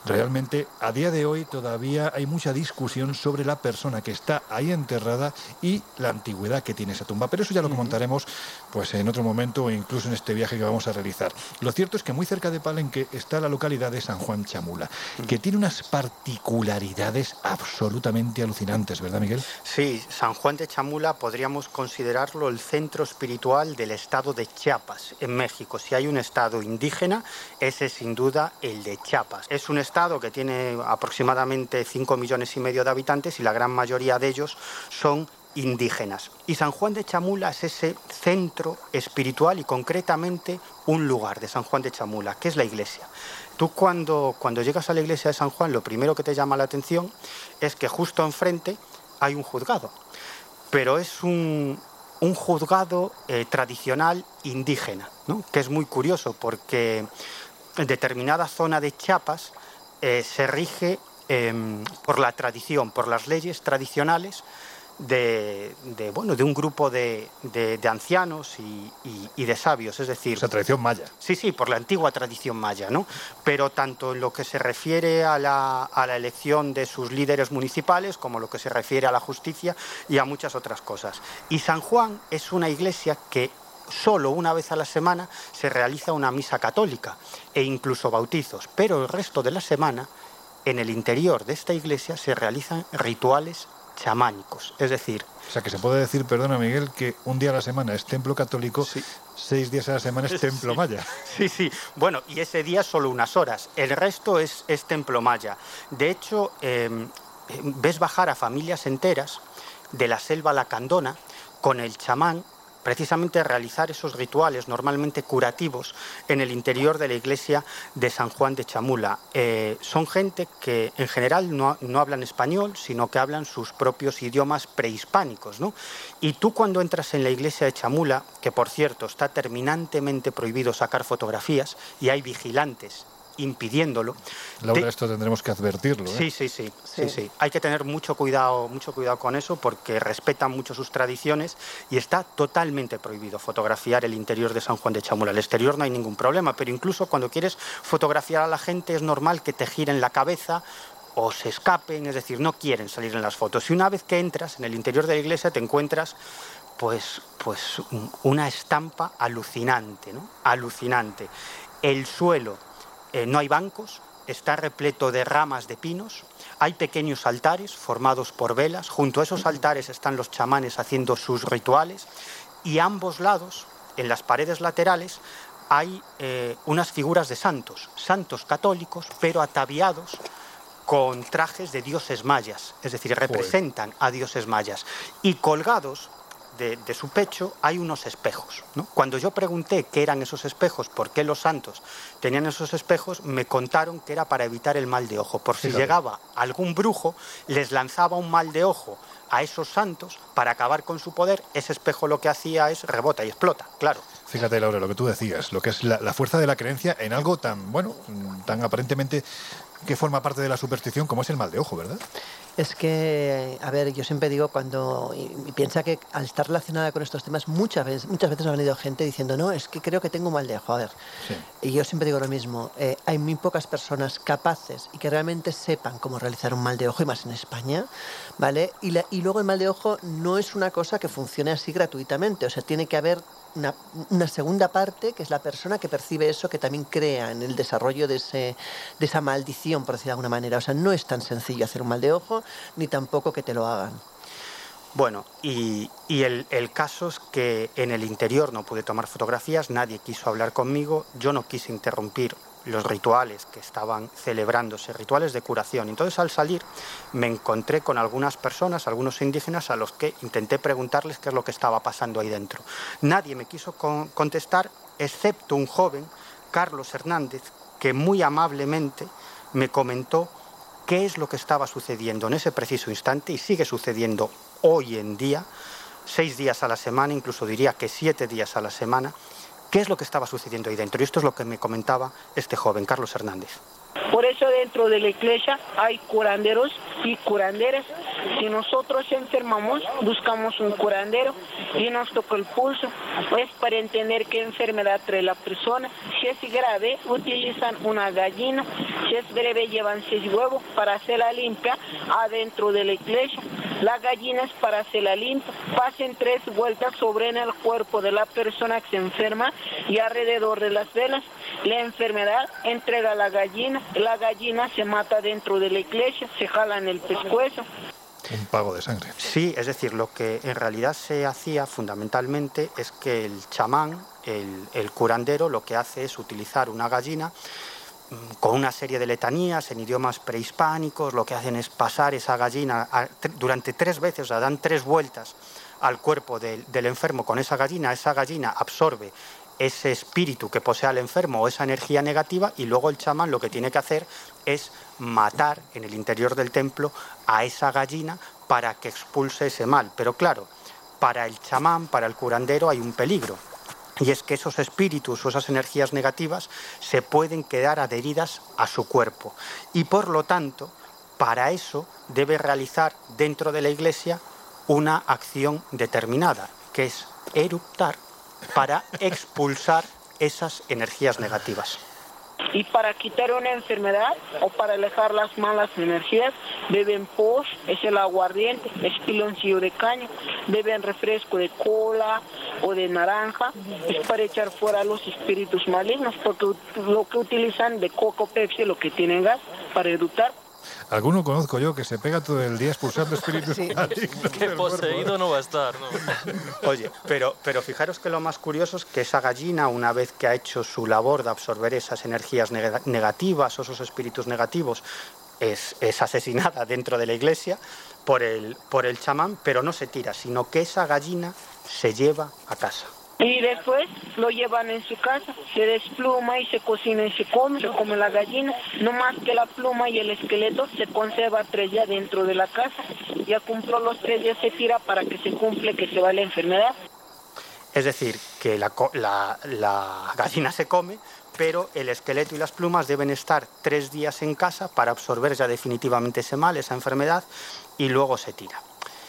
[SPEAKER 2] realmente a día de hoy todavía hay mucha discusión sobre la persona que está ahí enterrada y la antigüedad que tiene esa tumba. Pero eso ya lo comentaremos pues en otro momento o incluso en este viaje que vamos a realizar. Lo cierto es que muy cerca de Palenque está la localidad de San Juan Chamula, que tiene unas particularidades absolutamente alucinantes, ¿verdad Miguel?
[SPEAKER 3] Sí, San Juan de Chamula podríamos considerarlo el centro espiritual del estado de Chiapas, en México. Si hay un estado indígena, ese es sin duda el de Chiapas. Es un estado que tiene aproximadamente 5 millones y medio de habitantes y la gran mayoría de ellos son indígenas. Y San Juan de Chamula es ese centro espiritual y concretamente un lugar de San Juan de Chamula, que es la iglesia. Tú cuando, cuando llegas a la iglesia de San Juan, lo primero que te llama la atención es que justo enfrente hay un juzgado, pero es un, un juzgado eh, tradicional indígena, ¿no? que es muy curioso porque en determinada zona de Chiapas eh, se rige em, por la tradición, por las leyes tradicionales de, bueno, de un grupo de, ancianos y, de sabios, es decir...
[SPEAKER 2] Esa tradición maya.
[SPEAKER 3] Sí, sí, por la antigua tradición maya, ¿no? Pero tanto en lo que se refiere a la, a la elección de sus líderes municipales, como lo que se refiere a la justicia y a muchas otras cosas. Y San Juan es una iglesia que solo una vez a la semana se realiza una misa católica e incluso bautizos, pero el resto de la semana en el interior de esta iglesia se realizan rituales chamánicos. Es decir...
[SPEAKER 2] O sea, que se puede decir, perdona Miguel, que un día a la semana es templo católico, seis días a la semana es templo maya.
[SPEAKER 3] Sí, sí. Bueno, y ese día solo unas horas. El resto es, es templo maya. De hecho, em, ves bajar a familias enteras de la selva lacandona con el chamán precisamente realizar esos rituales normalmente curativos en el interior de la iglesia de San Juan de Chamula. Eh, son gente que en general no, no, hablan español, sino que hablan sus propios idiomas prehispánicos. ¿no? Y tú cuando entras en la iglesia de Chamula, que por cierto está terminantemente prohibido sacar fotografías y hay vigilantes impidiéndolo.
[SPEAKER 2] Laura, esto tendremos que advertirlo.
[SPEAKER 3] ¿eh? Sí, sí, sí, sí, sí, Hay que tener mucho cuidado, mucho cuidado con eso porque respetan mucho sus tradiciones y está totalmente prohibido fotografiar el interior de San Juan de Chamula. El exterior no hay ningún problema, pero incluso cuando quieres fotografiar a la gente es normal que te giren la cabeza o se escapen, es decir, no quieren salir en las fotos. Y una vez que entras en el interior de la iglesia te encuentras pues, pues una estampa alucinante, ¿no? Alucinante. El suelo eh, no hay bancos, está repleto de ramas de pinos, hay pequeños altares formados por velas, junto a esos altares están los chamanes haciendo sus rituales y a ambos lados, en las paredes laterales, hay eh, unas figuras de santos, santos católicos, pero ataviados con trajes de dioses mayas, es decir, representan a dioses mayas, y colgados de, su pecho hay unos espejos. Cuando yo pregunté qué eran esos espejos, por qué los santos tenían esos espejos, me contaron que era para evitar el mal de ojo. Por si llegaba algún brujo, les lanzaba un mal de ojo a esos santos para acabar con su poder, ese espejo lo que hacía es rebota y explota, claro.
[SPEAKER 2] Fíjate, Laura, lo que tú decías, lo que es la, la fuerza de la creencia en algo tan, bueno, tan aparentemente que forma parte de la superstición como es el mal de ojo, ¿verdad?
[SPEAKER 1] Es que, a ver, yo siempre digo cuando, y, piensa que al estar relacionada con estos temas, muchas veces, muchas veces ha venido gente diciendo, no, es que creo que tengo mal de ojo. A ver, y yo siempre digo lo mismo, eh, hay muy pocas personas capaces y que realmente sepan cómo realizar un mal de ojo, y más en España, ¿vale? Y, y luego el mal de ojo no es una cosa que funcione así gratuitamente, o sea, tiene que haber una, segunda parte, que es la persona que percibe eso, que también crea en el desarrollo de, ese, de esa maldición, por decirlo de alguna manera. O sea, no es tan sencillo hacer un mal de ojo, ni tampoco que te lo hagan.
[SPEAKER 3] Bueno, y, el, el, caso es que en el interior no pude tomar fotografías, nadie quiso hablar conmigo, yo no quise interrumpir los rituales que estaban celebrándose, rituales de curación. Entonces al salir me encontré con algunas personas, algunos indígenas, a los que intenté preguntarles qué es lo que estaba pasando ahí dentro. Nadie me quiso contestar, excepto un joven, Carlos Hernández, que muy amablemente me comentó qué es lo que estaba sucediendo en ese preciso instante y sigue sucediendo hoy en día, seis días a la semana, incluso diría que siete días a la semana, qué es lo que estaba sucediendo ahí dentro. Y esto es lo que me comentaba este joven, Carlos Hernández.
[SPEAKER 7] Por eso dentro de la iglesia hay curanderos y curanderas. Si nosotros enfermamos, buscamos un curandero y nos toca el pulso. Es para entender qué enfermedad trae la persona. Si es grave, utilizan una gallina. Si es breve, llevan seis huevos para hacerla limpia adentro de la iglesia. La gallina es para hacerla limpia. Pasen tres vueltas sobre el cuerpo de la persona que se enferma y alrededor de las velas. La enfermedad entrega a la gallina la gallina se mata dentro de la iglesia, se jala en el pescuezo.
[SPEAKER 2] Un pago de sangre.
[SPEAKER 3] Sí, es decir, lo que en realidad se hacía fundamentalmente es que el chamán, el, curandero, lo que hace es utilizar una gallina mm, con una serie de letanías en idiomas prehispánicos, lo que hacen es pasar esa gallina durante tres veces, o sea, dan tres vueltas al cuerpo del enfermo con esa gallina, esa gallina absorbe ese espíritu que posee al enfermo o esa energía negativa y luego el chamán lo que tiene que hacer es matar en el interior del templo a esa gallina para que expulse ese mal. Pero claro, para el chamán, para el curandero hay un peligro y es que esos espíritus o esas energías negativas se pueden quedar adheridas a su cuerpo y por lo tanto para eso debe realizar dentro de la iglesia una acción determinada, que es eruptar para expulsar esas energías negativas.
[SPEAKER 7] Y para quitar una enfermedad o para alejar las malas energías, beben pos, es el aguardiente, es piloncillo de caña, beben refresco de cola o de naranja, es para echar fuera los espíritus malignos, porque lo que utilizan de coco Pepsi, lo que tienen gas, para educar
[SPEAKER 2] Alguno conozco yo que se pega todo el día expulsando espíritus [LAUGHS] sí.
[SPEAKER 5] Que poseído no va a estar, ¿no? [LAUGHS]
[SPEAKER 3] Oye, pero, pero fijaros que lo más curioso es que esa gallina, una vez que ha hecho su labor de absorber esas energías negativas o esos espíritus negativos, es, es asesinada dentro de la iglesia por el, por el chamán, pero no se tira, sino que esa gallina se lleva a casa.
[SPEAKER 7] Y después lo llevan en su casa, se despluma y se cocina y se come, se come la gallina. No más que la pluma y el esqueleto se conserva tres días dentro de la casa. Ya cumplió los tres días, se tira para que se cumple que se va la enfermedad.
[SPEAKER 3] Es decir, que la, la, la gallina se come, pero el esqueleto y las plumas deben estar tres días en casa para absorber ya definitivamente ese mal, esa enfermedad, y luego se tira.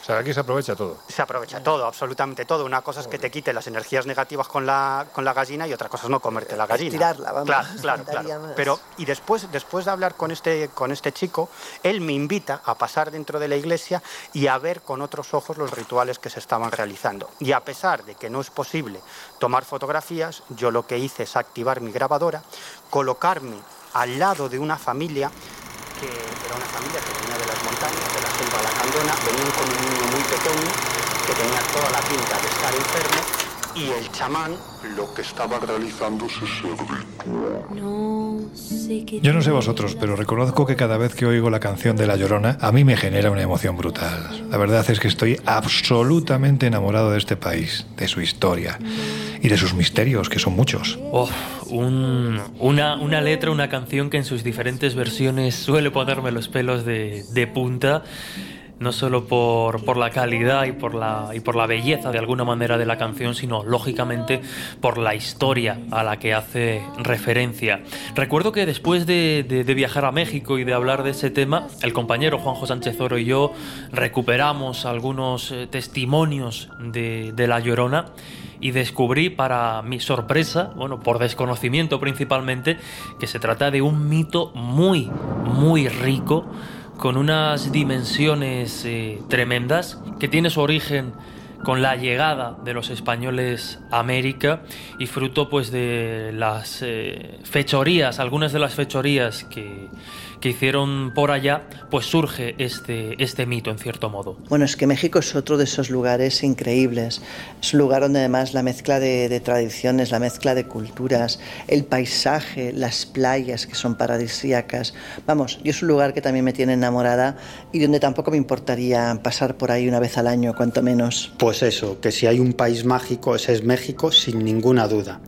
[SPEAKER 2] Sea, aquí se aprovecha todo.
[SPEAKER 3] Se aprovecha todo, absolutamente todo. Una cosa es que te quite las energías negativas con la, con la gallina y otra cosa es no comerte la gallina.
[SPEAKER 1] Tirarla, vamos.
[SPEAKER 3] Claro, claro, claro. Pero, y después, después de hablar con este, con este chico, él me invita a pasar dentro de la iglesia y a ver con otros ojos los rituales que se estaban realizando. Y a pesar de que no es posible tomar fotografías, yo lo que hice es activar mi grabadora, colocarme al lado de una familia que era una familia que venía de las montañas, de la selva lacandona, venían con un niño muy pequeño que tenía toda la pinta de estar enfermo y el chamán
[SPEAKER 8] lo que estaba realizando es ese rito.
[SPEAKER 2] Yo no sé vosotros, pero reconozco que cada vez que oigo la canción de La Llorona, a mí me genera una emoción brutal. La verdad es que estoy absolutamente enamorado de este país, de su historia y de sus misterios, que son muchos.
[SPEAKER 5] Oh, un- una, una letra, una canción que en sus diferentes versiones suele ponerme los pelos de, de punta, no solo por, por la calidad y por la, y por la belleza de alguna manera de la canción, sino lógicamente por la historia a la que hace referencia. Recuerdo que después de, de- viajar a México y de hablar de ese tema, el compañero Juanjo Sánchez Oro y yo recuperamos algunos eh, testimonios de, de La Llorona y descubrí para mi sorpresa, bueno, por desconocimiento principalmente, que se trata de un mito muy, muy rico, con unas dimensiones eh, tremendas, que tiene su origen con la llegada de los españoles a América y fruto pues de las eh, fechorías, algunas de las fechorías que, que hicieron por allá, pues surge este, este mito en cierto modo.
[SPEAKER 1] Bueno, es que México es otro de esos lugares increíbles. Es un lugar donde además la mezcla de, de tradiciones, la mezcla de culturas, el paisaje, las playas que son paradisíacas. Vamos, yo es un lugar que también me tiene enamorada y donde tampoco me importaría pasar por ahí una vez al año, cuanto menos.
[SPEAKER 3] Pues eso, que si hay un país mágico, ese es México sin ninguna duda.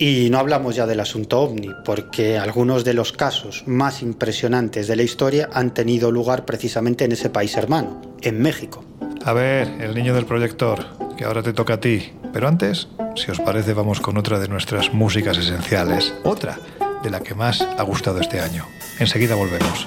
[SPEAKER 3] Y no hablamos ya del asunto ovni, porque algunos de los casos más impresionantes de la historia han tenido lugar precisamente en ese país hermano, en México.
[SPEAKER 2] A ver, el niño del proyector, que ahora te toca a ti. Pero antes, si os parece, vamos con otra de nuestras músicas esenciales. Otra de la que más ha gustado este año. Enseguida volvemos.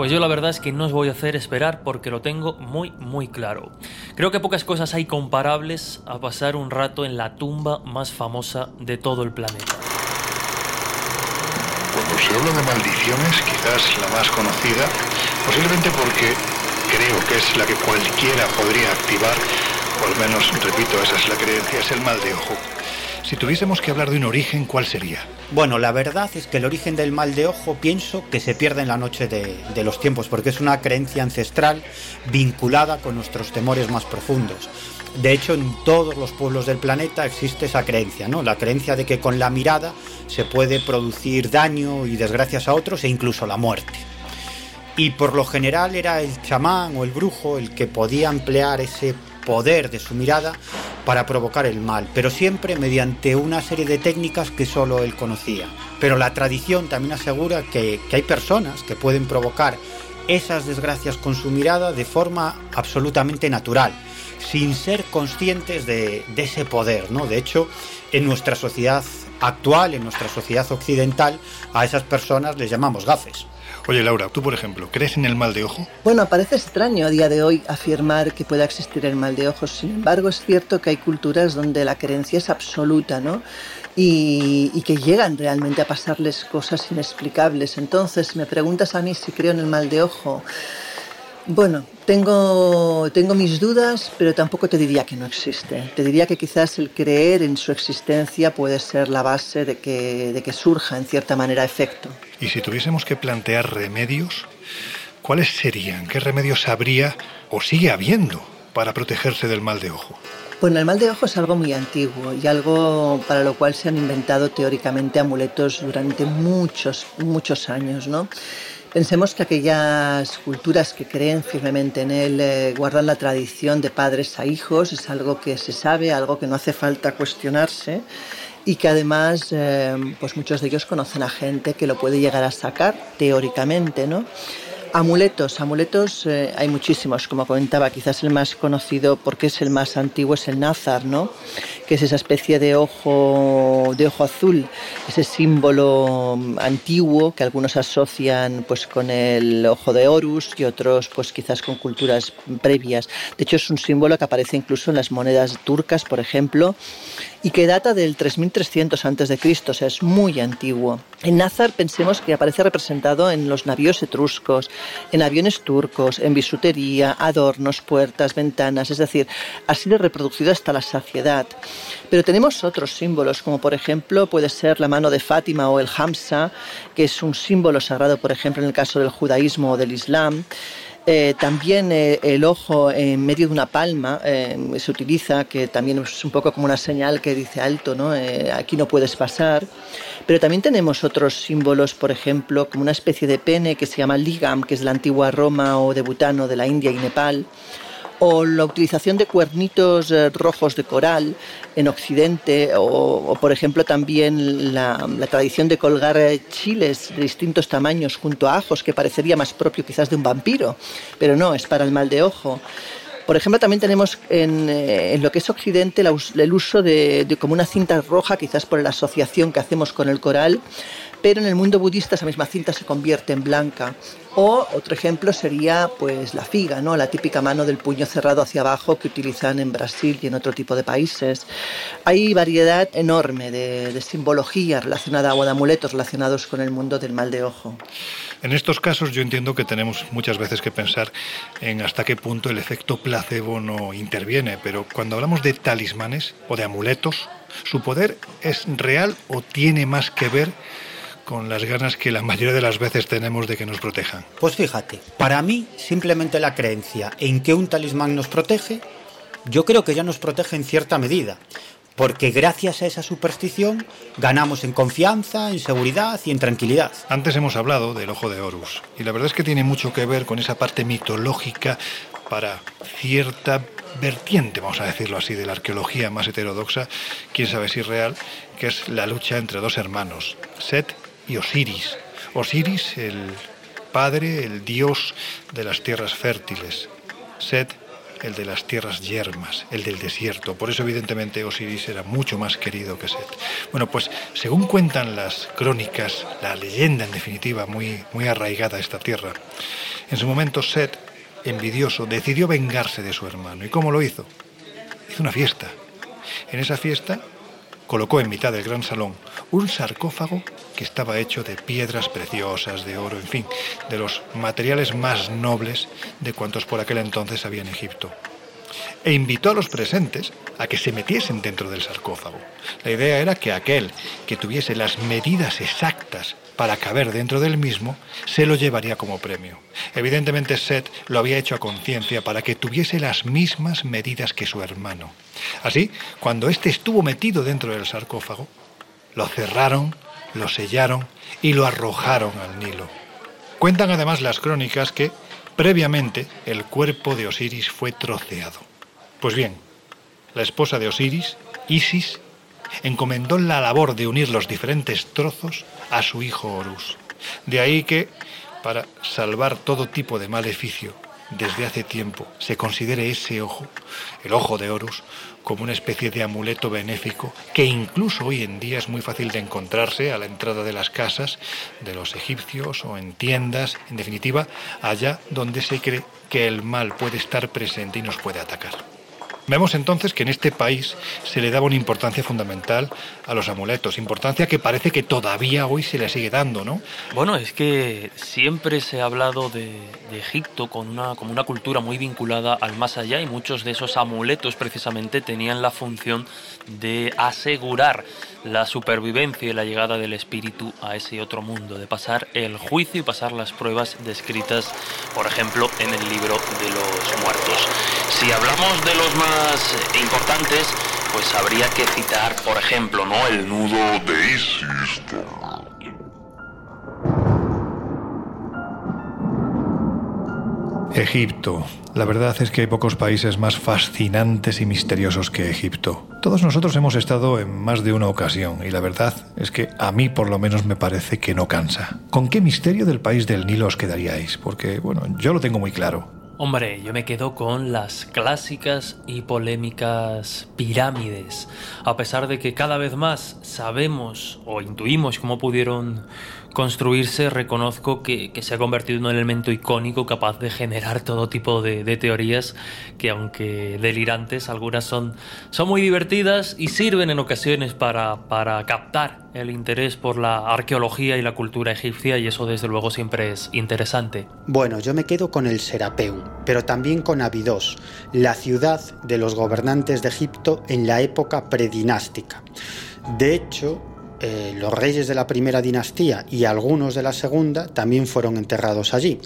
[SPEAKER 5] Pues yo la verdad es que no os voy a hacer esperar porque lo tengo muy muy claro. Creo que pocas cosas hay comparables a pasar un rato en la tumba más famosa de todo el planeta.
[SPEAKER 2] Cuando se habla de maldiciones, quizás la más conocida, posiblemente porque creo que es la que cualquiera podría activar, o al menos, repito, esa es la creencia, es el mal de ojo. Si tuviésemos que hablar de un origen, ¿cuál sería?
[SPEAKER 3] Bueno, la verdad es que el origen del mal de ojo pienso que se pierde en la noche de, los tiempos, porque es una creencia ancestral vinculada con nuestros temores más profundos. De hecho, en todos los pueblos del planeta existe esa creencia, ¿no? La creencia de que con la mirada se puede producir daño y desgracias a otros e incluso la muerte. Y por lo general era el chamán o el brujo el que podía emplear ese poder de su mirada para provocar el mal, pero siempre mediante una serie de técnicas que solo él conocía. Pero la tradición también asegura que, hay personas que pueden provocar esas desgracias con su mirada de forma absolutamente natural, sin ser conscientes de, de ese poder, ¿no? De hecho, en nuestra sociedad actual, en nuestra sociedad occidental, a esas personas les llamamos gafes.
[SPEAKER 2] Oye, Laura, tú, por ejemplo, ¿crees en el mal de ojo?
[SPEAKER 1] Bueno, parece extraño a día de hoy afirmar que pueda existir el mal de ojos. Sin embargo, es cierto que hay culturas donde la creencia es absoluta, ¿no? Y, y que llegan realmente a pasarles cosas inexplicables. Entonces, me preguntas a mí si creo en el mal de ojo, bueno, tengo, tengo mis dudas, pero tampoco te diría que no existe. Te diría que quizás el creer en su existencia puede ser la base de que, de que surja en cierta manera efecto.
[SPEAKER 2] Y si tuviésemos que plantear remedios, ¿cuáles serían? ¿Qué remedios habría o sigue habiendo para protegerse del mal de ojo?
[SPEAKER 1] Bueno, el mal de ojo es algo muy antiguo y algo para lo cual se han inventado teóricamente amuletos durante muchos, muchos años, ¿no? Pensemos que aquellas culturas que creen firmemente en él eh, guardan la tradición de padres a hijos, es algo que se sabe, algo que no hace falta cuestionarse y que además eh, pues muchos de ellos conocen a gente que lo puede llegar a sacar teóricamente, ¿no? Amuletos, amuletos eh, hay muchísimos, como comentaba, quizás el más conocido porque es el más antiguo es el nazar, ¿no? Que es esa especie de ojo de ojo azul, ese símbolo antiguo que algunos asocian pues con el ojo de Horus y otros pues quizás con culturas previas. De hecho es un símbolo que aparece incluso en las monedas turcas, por ejemplo, y que data del 3300 antes de Cristo, o sea, es muy antiguo. El nazar pensemos que aparece representado en los navíos etruscos, en aviones turcos, en bisutería, adornos, puertas, ventanas, es decir, ha sido reproducido hasta la saciedad. Pero tenemos otros símbolos, como por ejemplo puede ser la mano de Fátima o el Hamsa, que es un símbolo sagrado, por ejemplo, en el caso del judaísmo o del islam. Eh, también eh, el ojo en medio de una palma eh, se utiliza, que también es un poco como una señal que dice alto, ¿no? Aquí no puedes pasar. Pero también tenemos otros símbolos, por ejemplo, como una especie de pene que se llama ligam, que es la antigua Roma o de Butano, de la India y Nepal o la utilización de cuernitos eh, rojos de coral en Occidente, o, por ejemplo también la, la tradición de colgar eh, chiles de distintos tamaños junto a ajos, que parecería más propio quizás de un vampiro, pero no, es para el mal de ojo. Por ejemplo, también tenemos en, eh, en lo que es Occidente la el uso de, de como una cinta roja, quizás por la asociación que hacemos con el coral, pero en el mundo budista esa misma cinta se convierte en blanca. O otro ejemplo sería pues la figa, ¿no? la típica mano del puño cerrado hacia abajo que utilizan en Brasil y en otro tipo de países. Hay variedad enorme de, de simbología relacionada o de amuletos relacionados con el mundo del mal de ojo.
[SPEAKER 2] En estos casos yo entiendo que tenemos muchas veces que pensar en hasta qué punto el efecto placebo no interviene, pero cuando hablamos de talismanes o de amuletos, ¿su poder es real o tiene más que ver con las ganas que la mayoría de las veces tenemos de que nos protejan?
[SPEAKER 3] Pues fíjate, para mí simplemente la creencia en que un talismán nos protege, yo creo que ya nos protege en cierta medida, porque gracias a esa superstición ganamos en confianza, en seguridad y en tranquilidad.
[SPEAKER 2] Antes hemos hablado del ojo de Horus y la verdad es que tiene mucho que ver con esa parte mitológica para cierta vertiente, vamos a decirlo así, de la arqueología más heterodoxa, quién sabe si real, que es la lucha entre dos hermanos, Set y Osiris. Osiris, el padre, el dios de las tierras fértiles. Set, el de las tierras yermas, el del desierto. Por eso, evidentemente, Osiris era mucho más querido que Set. Bueno, pues según cuentan las crónicas, la leyenda en definitiva, muy, muy arraigada a esta tierra, en su momento Set, envidioso, decidió vengarse de su hermano. ¿Y cómo lo hizo? Hizo una fiesta. En esa fiesta colocó en mitad del gran salón un sarcófago que estaba hecho de piedras preciosas, de oro, en fin, de los materiales más nobles de cuantos por aquel entonces había en Egipto. E invitó a los presentes a que se metiesen dentro del sarcófago. La idea era que aquel que tuviese las medidas exactas para caber dentro del mismo, se lo llevaría como premio. Evidentemente Seth lo había hecho a conciencia para que tuviese las mismas medidas que su hermano. Así, cuando éste estuvo metido dentro del sarcófago, lo cerraron, lo sellaron y lo arrojaron al Nilo. Cuentan además las crónicas que, previamente, el cuerpo de Osiris fue troceado. Pues bien, la esposa de Osiris, Isis, encomendó la labor de unir los diferentes trozos a su hijo Horus. De ahí que, para salvar todo tipo de maleficio, desde hace tiempo se considere ese ojo, el ojo de Horus, como una especie de amuleto benéfico que incluso hoy en día es muy fácil de encontrarse a la entrada de las casas de los egipcios o en tiendas, en definitiva, allá donde se cree que el mal puede estar presente y nos puede atacar. Vemos entonces que en este país se le daba una importancia fundamental a los amuletos, importancia que parece que todavía hoy se le sigue dando, ¿no?
[SPEAKER 5] Bueno, es que siempre se ha hablado de, Egipto con una, como una cultura muy vinculada al más allá y muchos de esos amuletos precisamente tenían la función de asegurar la supervivencia y la llegada del espíritu a ese otro mundo, de pasar el juicio y pasar las pruebas descritas, por ejemplo, en el libro de los muertos. Si hablamos de los más importantes, pues habría que citar, por ejemplo, ¿no? El nudo de Isis.
[SPEAKER 2] Egipto. La verdad es que hay pocos países más fascinantes y misteriosos que Egipto. Todos nosotros hemos estado en más de una ocasión y la verdad es que a mí por lo menos me parece que no cansa. ¿Con qué misterio del país del Nilo os quedaríais? Porque, bueno, yo lo tengo muy claro.
[SPEAKER 5] Hombre, yo me quedo con las clásicas y polémicas pirámides. A pesar de que cada vez más sabemos o intuimos cómo pudieron construirse, reconozco que, que se ha convertido en un elemento icónico capaz de generar todo tipo de, teorías que, aunque delirantes, algunas son, son muy divertidas y sirven en ocasiones para, para captar el interés por la arqueología y la cultura egipcia y eso desde luego siempre es interesante.
[SPEAKER 3] Bueno, yo me quedo con el Serapeum, pero también con Abidos, la ciudad de los gobernantes de Egipto en la época predinástica. De hecho, eh, los reyes de la primera dinastía y algunos de la segunda también fueron enterrados allí.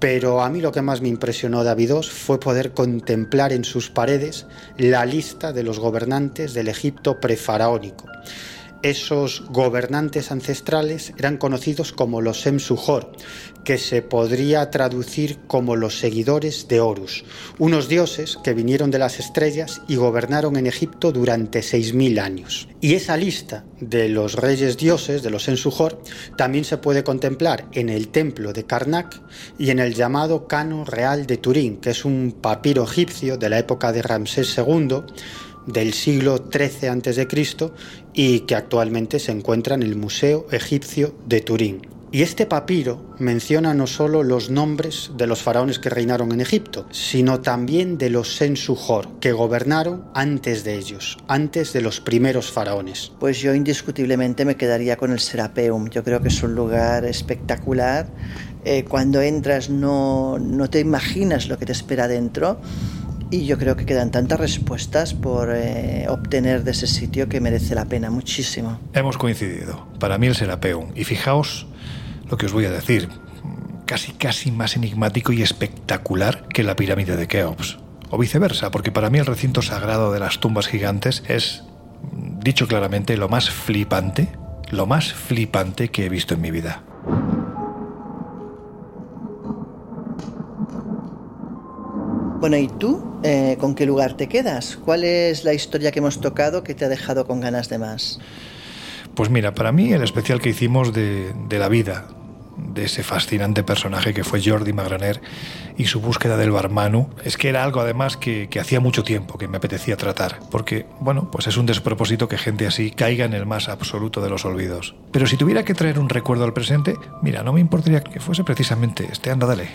[SPEAKER 3] Pero a mí lo que más me impresionó de Abidos fue poder contemplar en sus paredes la lista de los gobernantes del Egipto prefaraónico. Esos gobernantes ancestrales eran conocidos como los Emsujor, que se podría traducir como los seguidores de Horus, unos dioses que vinieron de las estrellas y gobernaron en Egipto durante 6.000 años. Y esa lista de los reyes dioses, de los Emsujor, también se puede contemplar en el templo de Karnak y en el llamado Cano Real de Turín, que es un papiro egipcio de la época de Ramsés II, del siglo XIII a.C. y que actualmente se encuentra en el Museo Egipcio de Turín. Y este papiro menciona no solo los nombres de los faraones que reinaron en Egipto, sino también de los Sensujor, que gobernaron antes de ellos, antes de los primeros faraones.
[SPEAKER 1] Pues yo indiscutiblemente me quedaría con el Serapeum. Yo creo que es un lugar espectacular. Eh, cuando entras no, no te imaginas lo que te espera dentro y yo creo que quedan tantas respuestas por eh, obtener de ese sitio que merece la pena muchísimo.
[SPEAKER 2] Hemos coincidido. Para mí el Serapeum. Y fijaos lo que os voy a decir. Casi, casi más enigmático y espectacular que la pirámide de Keops. O viceversa, porque para mí el recinto sagrado de las tumbas gigantes es, dicho claramente, lo más flipante, lo más flipante que he visto en mi vida.
[SPEAKER 1] Bueno, ¿y tú? Eh, ¿Con qué lugar te quedas? ¿Cuál es la historia que hemos tocado que te ha dejado con ganas de más?
[SPEAKER 2] Pues mira, para mí el especial que hicimos de, la vida de ese fascinante personaje que fue Jordi Magraner y su búsqueda del barmanu es que era algo además que, hacía mucho tiempo que me apetecía tratar, porque, bueno, pues es un despropósito que gente así caiga en el más absoluto de los olvidos. Pero si tuviera que traer un recuerdo al presente, mira, no me importaría que fuese precisamente este, anda, dale.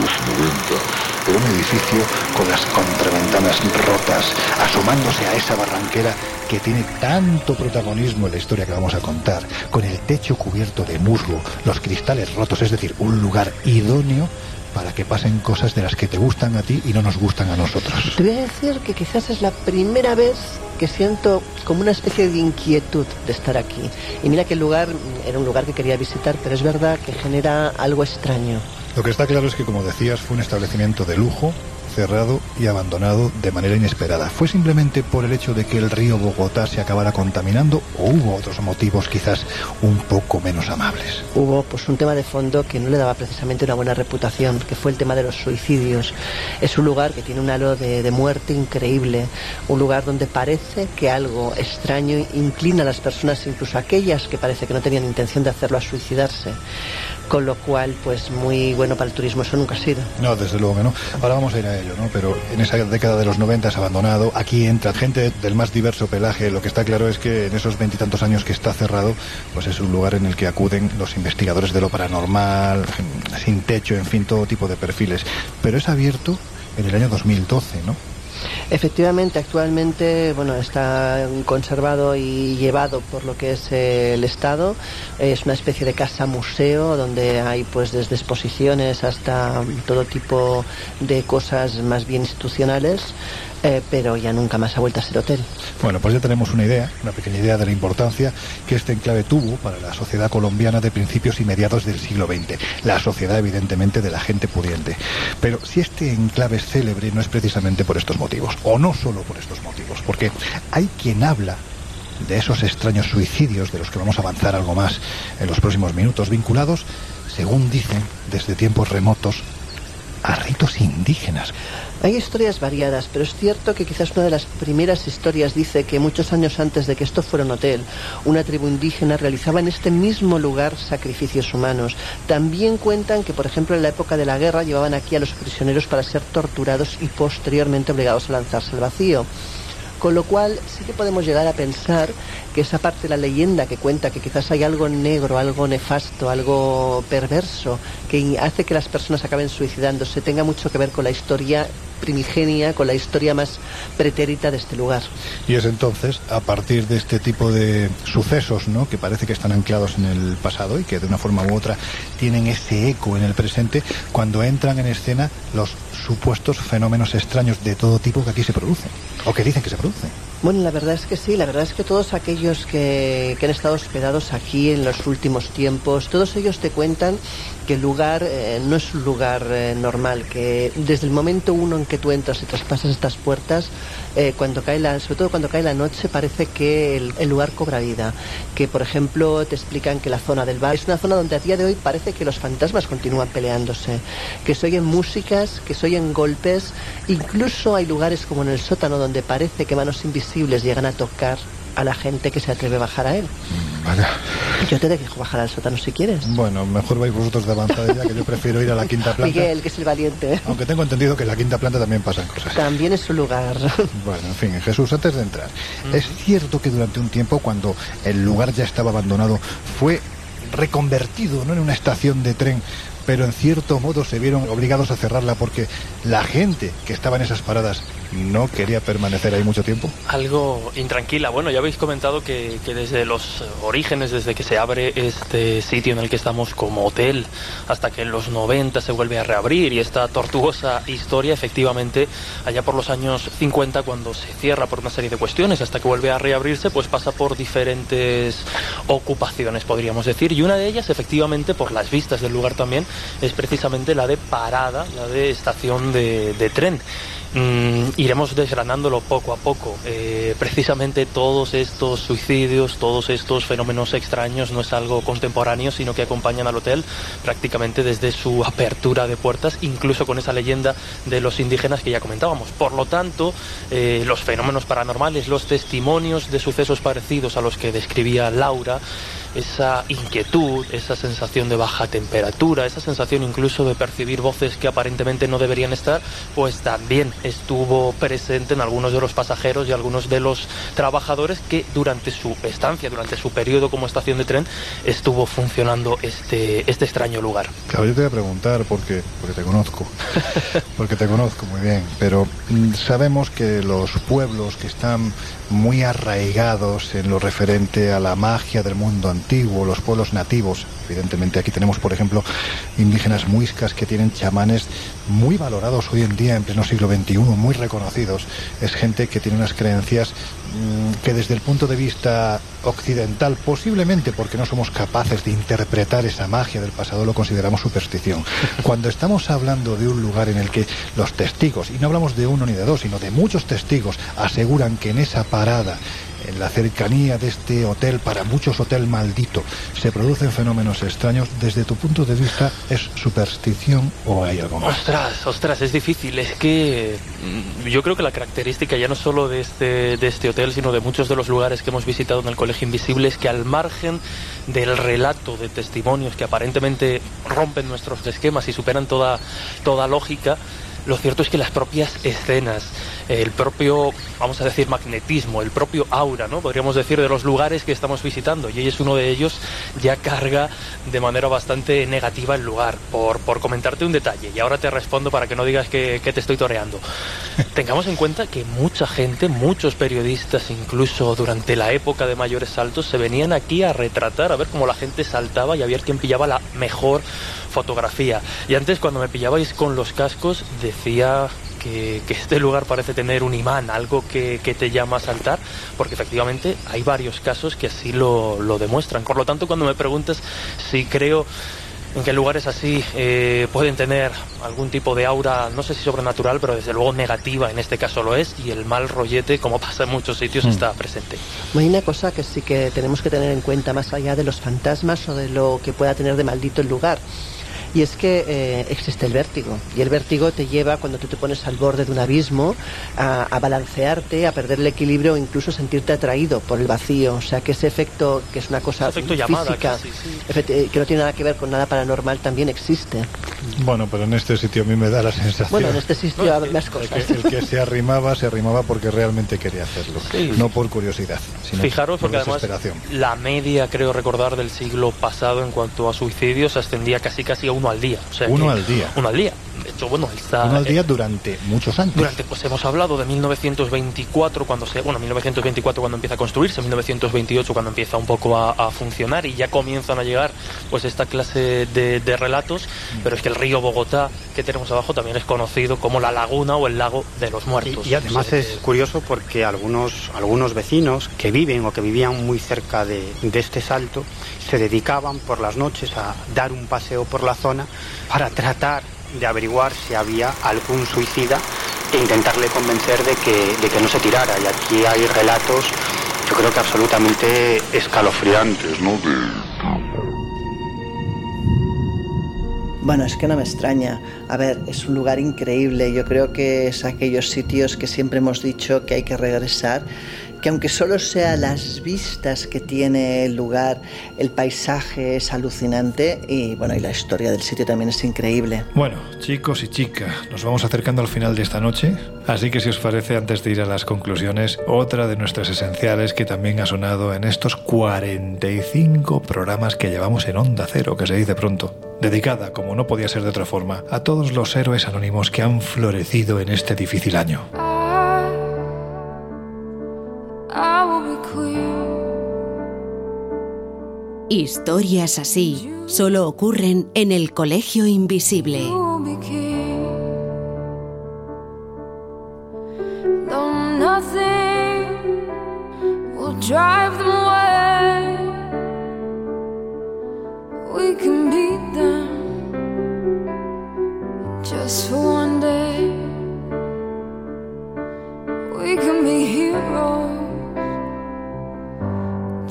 [SPEAKER 9] los 90. Un edificio con las contraventanas rotas, asomándose a esa barranquera que tiene tanto protagonismo en la historia que vamos a contar, con el techo cubierto de musgo, los cristales rotos, es decir, un lugar idóneo para que pasen cosas de las que te gustan a ti y no nos gustan a nosotros.
[SPEAKER 1] Te voy a decir que quizás es la primera vez que siento como una especie de inquietud de estar aquí. Y mira que el lugar era un lugar que quería visitar, pero es verdad que genera algo extraño.
[SPEAKER 2] Lo que está claro es que, como decías, fue un establecimiento de lujo, cerrado y abandonado de manera inesperada. ¿Fue simplemente por el hecho de que el río Bogotá se acabara contaminando o hubo otros motivos quizás un poco menos amables?
[SPEAKER 1] Hubo pues un tema de fondo que no le daba precisamente una buena reputación, que fue el tema de los suicidios. Es un lugar que tiene un halo de, de muerte increíble, un lugar donde parece que algo extraño inclina a las personas, incluso aquellas que parece que no tenían intención de hacerlo, a suicidarse. Con lo cual, pues muy bueno para el turismo, eso nunca ha sido.
[SPEAKER 2] No, desde luego que no. Ahora vamos a ir a ello, ¿no? Pero en esa década de los 90 es abandonado. Aquí entra gente del más diverso pelaje. Lo que está claro es que en esos veintitantos años que está cerrado, pues es un lugar en el que acuden los investigadores de lo paranormal, sin techo, en fin, todo tipo de perfiles. Pero es abierto en el año 2012, ¿no?
[SPEAKER 1] Efectivamente, actualmente bueno, está conservado y llevado por lo que es el Estado. Es una especie de casa museo donde hay pues desde exposiciones hasta todo tipo de cosas más bien institucionales, eh, pero ya nunca más ha vuelto a ser hotel.
[SPEAKER 2] Bueno, pues ya tenemos una idea, una pequeña idea de la importancia que este enclave tuvo para la sociedad colombiana de principios y mediados del siglo XX. La sociedad, evidentemente, de la gente pudiente. Pero si este enclave es célebre, no es precisamente por estos motivos, o no solo por estos motivos, porque hay quien habla de esos extraños suicidios de los que vamos a avanzar algo más en los próximos minutos, vinculados, según dicen, desde tiempos remotos, a ritos indígenas.
[SPEAKER 1] Hay historias variadas, pero es cierto que quizás una de las primeras historias dice que muchos años antes de que esto fuera un hotel, una tribu indígena realizaba en este mismo lugar sacrificios humanos. También cuentan que, por ejemplo, en la época de la guerra llevaban aquí a los prisioneros para ser torturados y posteriormente obligados a lanzarse al vacío. Con lo cual sí que podemos llegar a pensar que esa parte de la leyenda que cuenta que quizás hay algo negro, algo nefasto, algo perverso, que hace que las personas acaben suicidándose, tenga mucho que ver con la historia primigenia, con la historia más pretérita de este lugar.
[SPEAKER 2] Y es entonces, a partir de este tipo de sucesos, ¿no? que parece que están anclados en el pasado y que de una forma u otra tienen ese eco en el presente, cuando entran en escena los supuestos fenómenos extraños de todo tipo que aquí se producen, o que dicen que se producen.
[SPEAKER 1] Bueno, la verdad es que sí, la verdad es que todos aquellos que, que han estado hospedados aquí en los últimos tiempos, todos ellos te cuentan que el lugar eh, no es un lugar eh, normal, que desde el momento uno en que tú entras y traspasas estas puertas, eh, cuando cae la, sobre todo cuando cae la noche, parece que el, lugar cobra vida. Que, por ejemplo, te explican que la zona del bar es una zona donde a día de hoy parece que los fantasmas continúan peleándose, que se oyen músicas, que se oyen golpes, incluso hay lugares como en el sótano donde parece que manos invisibles llegan a tocar a la gente que se atreve a bajar a él.
[SPEAKER 2] Vaya.
[SPEAKER 1] Yo te dejo bajar al sótano si quieres.
[SPEAKER 2] Bueno, mejor vais vosotros de avanzada ya, que yo prefiero ir a la quinta planta.
[SPEAKER 1] Miguel, que es el valiente.
[SPEAKER 2] Aunque tengo entendido que en la quinta planta también pasan cosas.
[SPEAKER 1] También es su lugar.
[SPEAKER 2] Bueno, en fin, Jesús, antes de entrar, es cierto que durante un tiempo, cuando el lugar ya estaba abandonado, fue reconvertido ¿no? en una estación de tren, pero en cierto modo se vieron obligados a cerrarla porque la gente que estaba en esas paradas no quería permanecer ahí mucho tiempo.
[SPEAKER 5] Algo intranquila. Bueno, ya habéis comentado que, que desde los orígenes, desde que se abre este sitio en el que estamos como hotel, hasta que en los 90 se vuelve a reabrir y esta tortuosa historia, efectivamente, allá por los años 50, cuando se cierra por una serie de cuestiones, hasta que vuelve a reabrirse, pues pasa por diferentes ocupaciones, podríamos decir, y una de ellas, efectivamente, por las vistas del lugar también, es precisamente la de parada, la de estación de, de tren. Mm, iremos desgranándolo poco a poco. Eh, precisamente todos estos suicidios, todos estos fenómenos extraños no es algo contemporáneo, sino que acompañan al hotel prácticamente desde su apertura de puertas, incluso con esa leyenda de los indígenas que ya comentábamos. Por lo tanto, eh, los fenómenos paranormales, los testimonios de sucesos parecidos a los que describía Laura, esa inquietud, esa sensación de baja temperatura, esa sensación incluso de percibir voces que aparentemente no deberían estar, pues también estuvo presente en algunos de los pasajeros y algunos de los trabajadores que durante su estancia, durante su periodo como estación de tren, estuvo funcionando este, este extraño lugar.
[SPEAKER 2] Claro, yo te voy a preguntar porque, porque te conozco, [LAUGHS] porque te conozco muy bien, pero mm, sabemos que los pueblos que están muy arraigados en lo referente a la magia del mundo antiguo, los pueblos nativos. Evidentemente aquí tenemos, por ejemplo, indígenas muiscas que tienen chamanes muy valorados hoy en día en pleno siglo XXI, muy reconocidos. Es gente que tiene unas creencias mm, que desde el punto de vista occidental, posiblemente porque no somos capaces de interpretar esa magia del pasado, lo consideramos superstición. [LAUGHS] Cuando estamos hablando de un lugar en el que los testigos, y no hablamos de uno ni de dos, sino de muchos testigos, aseguran que en esa parada, en la cercanía de este hotel, para muchos hotel maldito, se producen fenómenos extraños, desde tu punto de vista, ¿es superstición o hay algo más?
[SPEAKER 5] Ostras, ostras, es difícil. Es que mm, yo creo que la característica ya no solo de este, de este hotel, sino de muchos de los lugares que hemos visitado en el Colegio Invisible es que al margen del relato de testimonios que aparentemente rompen nuestros esquemas y superan toda, toda lógica, lo cierto es que las propias escenas, el propio, vamos a decir, magnetismo, el propio aura, ¿no? Podríamos decir, de los lugares que estamos visitando, y ella es uno de ellos, ya carga de manera bastante negativa el lugar. Por, por comentarte un detalle, y ahora te respondo para que no digas que, que te estoy toreando. [LAUGHS] Tengamos en cuenta que mucha gente, muchos periodistas, incluso durante la época de mayores saltos, se venían aquí a retratar, a ver cómo la gente saltaba y a ver quién pillaba la mejor fotografía. Y antes, cuando me pillabais con los cascos, decía que, que este lugar parece tener un imán, algo que, que te llama a saltar, porque efectivamente hay varios casos que así lo, lo demuestran. Por lo tanto, cuando me preguntas si creo en que lugares así eh, pueden tener algún tipo de aura, no sé si sobrenatural, pero desde luego negativa, en este caso lo es, y el mal rollete, como [LAUGHS] pasa en muchos sitios,
[SPEAKER 1] Mm.
[SPEAKER 5] está presente.
[SPEAKER 1] Hay una cosa que sí que tenemos que tener en cuenta más allá de los fantasmas o de lo que pueda tener de maldito el lugar. Y es que eh, existe el vértigo. Y el vértigo te lleva, cuando tú te pones al borde de un abismo, a, a balancearte, a perder el equilibrio o incluso sentirte atraído por el vacío. O sea, que ese efecto, que es una cosa
[SPEAKER 5] Efecto llamada
[SPEAKER 1] física,
[SPEAKER 5] casi, sí.
[SPEAKER 1] eh, que no tiene nada que ver con nada paranormal, también existe.
[SPEAKER 2] Bueno, pero en este sitio a mí me da la sensación.
[SPEAKER 1] Bueno, en este sitio hay más
[SPEAKER 2] El
[SPEAKER 1] cosas.
[SPEAKER 2] que, el que se arrimaba, se arrimaba porque realmente quería hacerlo.
[SPEAKER 5] Sí.
[SPEAKER 2] No por curiosidad, sino
[SPEAKER 5] Fijaros,
[SPEAKER 2] por
[SPEAKER 5] porque además
[SPEAKER 2] desesperación.
[SPEAKER 5] la media, creo recordar, del siglo pasado en cuanto a suicidios ascendía casi casi a uno al día. O sea
[SPEAKER 2] Uno al día.
[SPEAKER 5] Uno al día. De hecho, bueno, está...
[SPEAKER 2] Uno al
[SPEAKER 5] eh,
[SPEAKER 2] día durante muchos años.
[SPEAKER 5] Durante, pues hemos hablado de 1924 cuando se, bueno, 1924 cuando empieza a construirse, 1928 cuando empieza un poco a, a funcionar y ya comienzan a llegar pues esta clase de, de relatos,
[SPEAKER 2] Mm.
[SPEAKER 5] pero es que el río Bogotá que tenemos abajo también es conocido como la laguna o el lago de los muertos.
[SPEAKER 3] Y, y además
[SPEAKER 5] O sea
[SPEAKER 3] es
[SPEAKER 5] que-
[SPEAKER 3] curioso porque algunos, algunos vecinos que viven o que vivían muy cerca de, de este salto se dedicaban por las noches a dar un paseo por la zona para tratar de averiguar si había algún suicida e intentarle convencer de que, de que no se tirara. Y aquí hay relatos, yo creo que absolutamente escalofriantes, ¿no?
[SPEAKER 1] Bueno, es que no me extraña. A ver, es un lugar increíble. Yo creo que es aquellos sitios que siempre hemos dicho que hay que regresar, que aunque solo sea las vistas que tiene el lugar, el paisaje es alucinante y bueno, y la historia del sitio también es increíble.
[SPEAKER 2] Bueno, chicos y chicas, nos vamos acercando al final de esta noche, así que si os parece, antes de ir a las conclusiones, otra de nuestras esenciales que también ha sonado en estos 45 programas que llevamos en Onda Cero, que se dice pronto, dedicada, como no podía ser de otra forma, a todos los héroes anónimos que han florecido en este difícil año.
[SPEAKER 10] Historias así solo ocurren en el Colegio Invisible.
[SPEAKER 11] You will be king.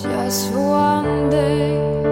[SPEAKER 11] Just one day.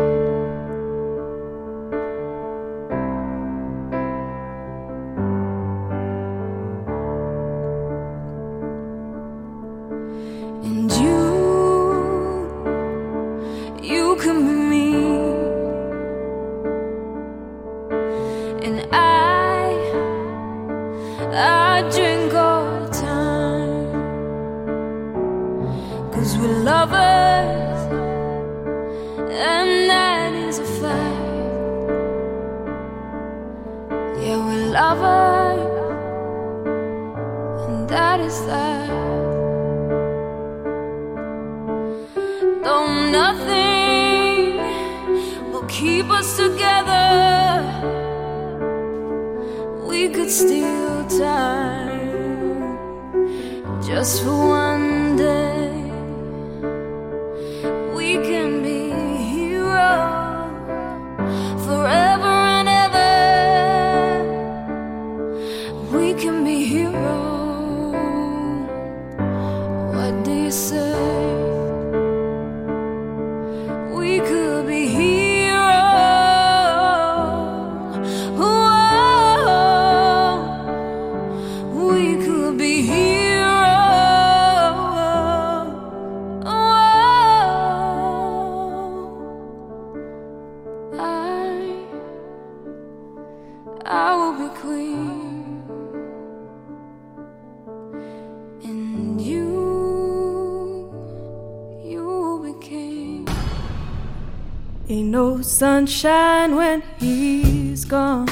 [SPEAKER 11] Sunshine when he's gone.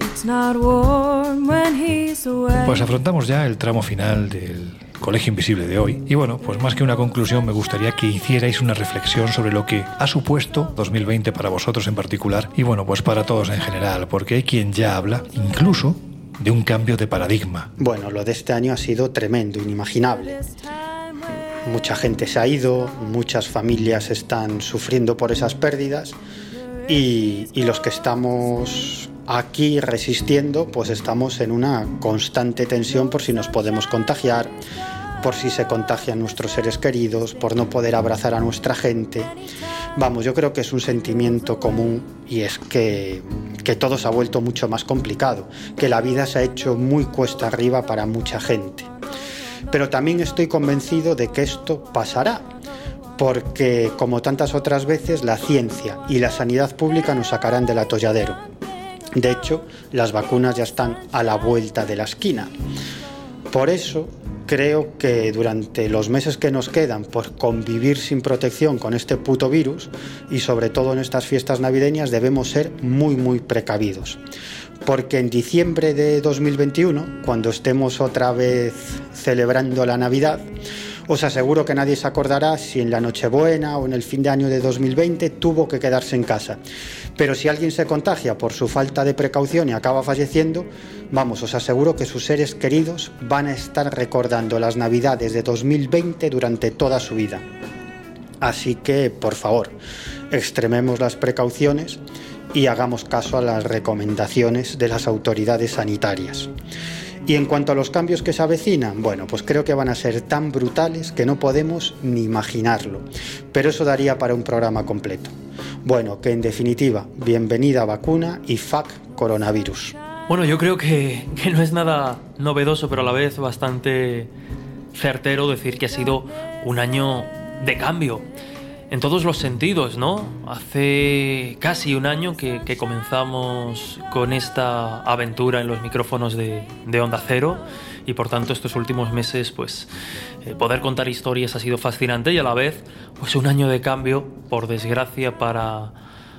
[SPEAKER 11] It's not warm when he's away.
[SPEAKER 2] Pues afrontamos ya el tramo final del Colegio Invisible de hoy. Y bueno, pues más que una conclusión, me gustaría que hicierais una reflexión sobre lo que ha supuesto 2020 para vosotros en particular y bueno, pues para todos en general, porque hay quien ya habla incluso de un cambio de paradigma.
[SPEAKER 3] Bueno, lo de este año ha sido tremendo, inimaginable. Mucha gente se ha ido, muchas familias están sufriendo por esas pérdidas y, los que estamos aquí resistiendo, pues estamos en una constante tensión por si nos podemos contagiar, por si se contagian nuestros seres queridos, por no poder abrazar a nuestra gente. Vamos, yo creo que es un sentimiento común y es que, que todo se ha vuelto mucho más complicado, que la vida se ha hecho muy cuesta arriba para mucha gente. Pero también estoy convencido de que esto pasará, porque como tantas otras veces la ciencia y la sanidad pública nos sacarán del atolladero. De hecho, las vacunas ya están a la vuelta de la esquina. Por eso creo que durante los meses que nos quedan por convivir sin protección con este puto virus y sobre todo en estas fiestas navideñas debemos ser muy muy precavidos. Porque en diciembre de 2021, cuando estemos otra vez celebrando la Navidad, os aseguro que nadie se acordará si en la Nochebuena o en el fin de año de 2020 tuvo que quedarse en casa. Pero si alguien se contagia por su falta de precaución y acaba falleciendo, vamos, os aseguro que sus seres queridos van a estar recordando las Navidades de 2020 durante toda su vida. Así que, por favor, extrememos las precauciones y hagamos caso a las recomendaciones de las autoridades sanitarias. Y en cuanto a los cambios que se avecinan, bueno, pues creo que van a ser tan brutales que no podemos ni imaginarlo. Pero eso daría para un programa completo. Bueno, que en definitiva, bienvenida vacuna y fuck coronavirus.
[SPEAKER 5] Bueno, yo creo que, que no es nada novedoso, pero a la vez bastante certero decir que ha sido un año de cambio. En todos los sentidos, ¿no? Hace casi un año que, que comenzamos con esta aventura en los micrófonos de, de Onda Cero y por tanto estos últimos meses, pues eh, poder contar historias ha sido fascinante y a la vez, pues un año de cambio, por desgracia, para,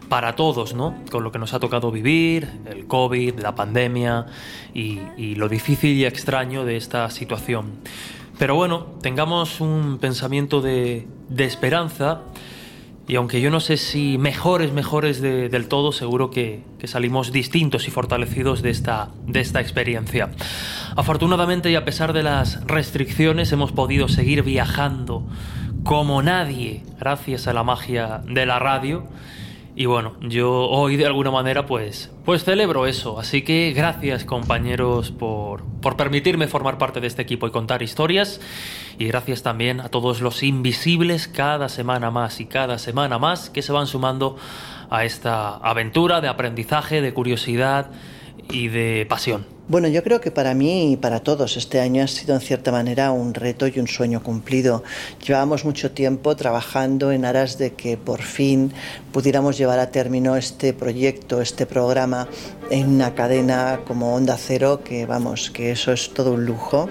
[SPEAKER 5] para todos, ¿no? Con lo que nos ha tocado vivir, el COVID, la pandemia y, y lo difícil y extraño de esta situación. Pero bueno, tengamos un pensamiento de, esperanza y aunque yo no sé si mejores, mejores de- del todo, seguro que, que salimos distintos y fortalecidos de esta, de esta experiencia. Afortunadamente y a pesar de las restricciones hemos podido seguir viajando como nadie gracias a la magia de la radio Y bueno, yo hoy de alguna manera pues, pues celebro eso. Así que gracias compañeros por, por permitirme formar parte de este equipo y contar historias. Y gracias también a todos los invisibles cada semana más y cada semana más que se van sumando a esta aventura de aprendizaje, de curiosidad y de pasión.
[SPEAKER 1] Bueno, yo creo que para mí y para todos este año ha sido en cierta manera un reto y un sueño cumplido. Llevábamos mucho tiempo trabajando en aras de que por fin pudiéramos llevar a término este proyecto, este programa en una cadena como Onda Cero, que vamos, que eso es todo un lujo.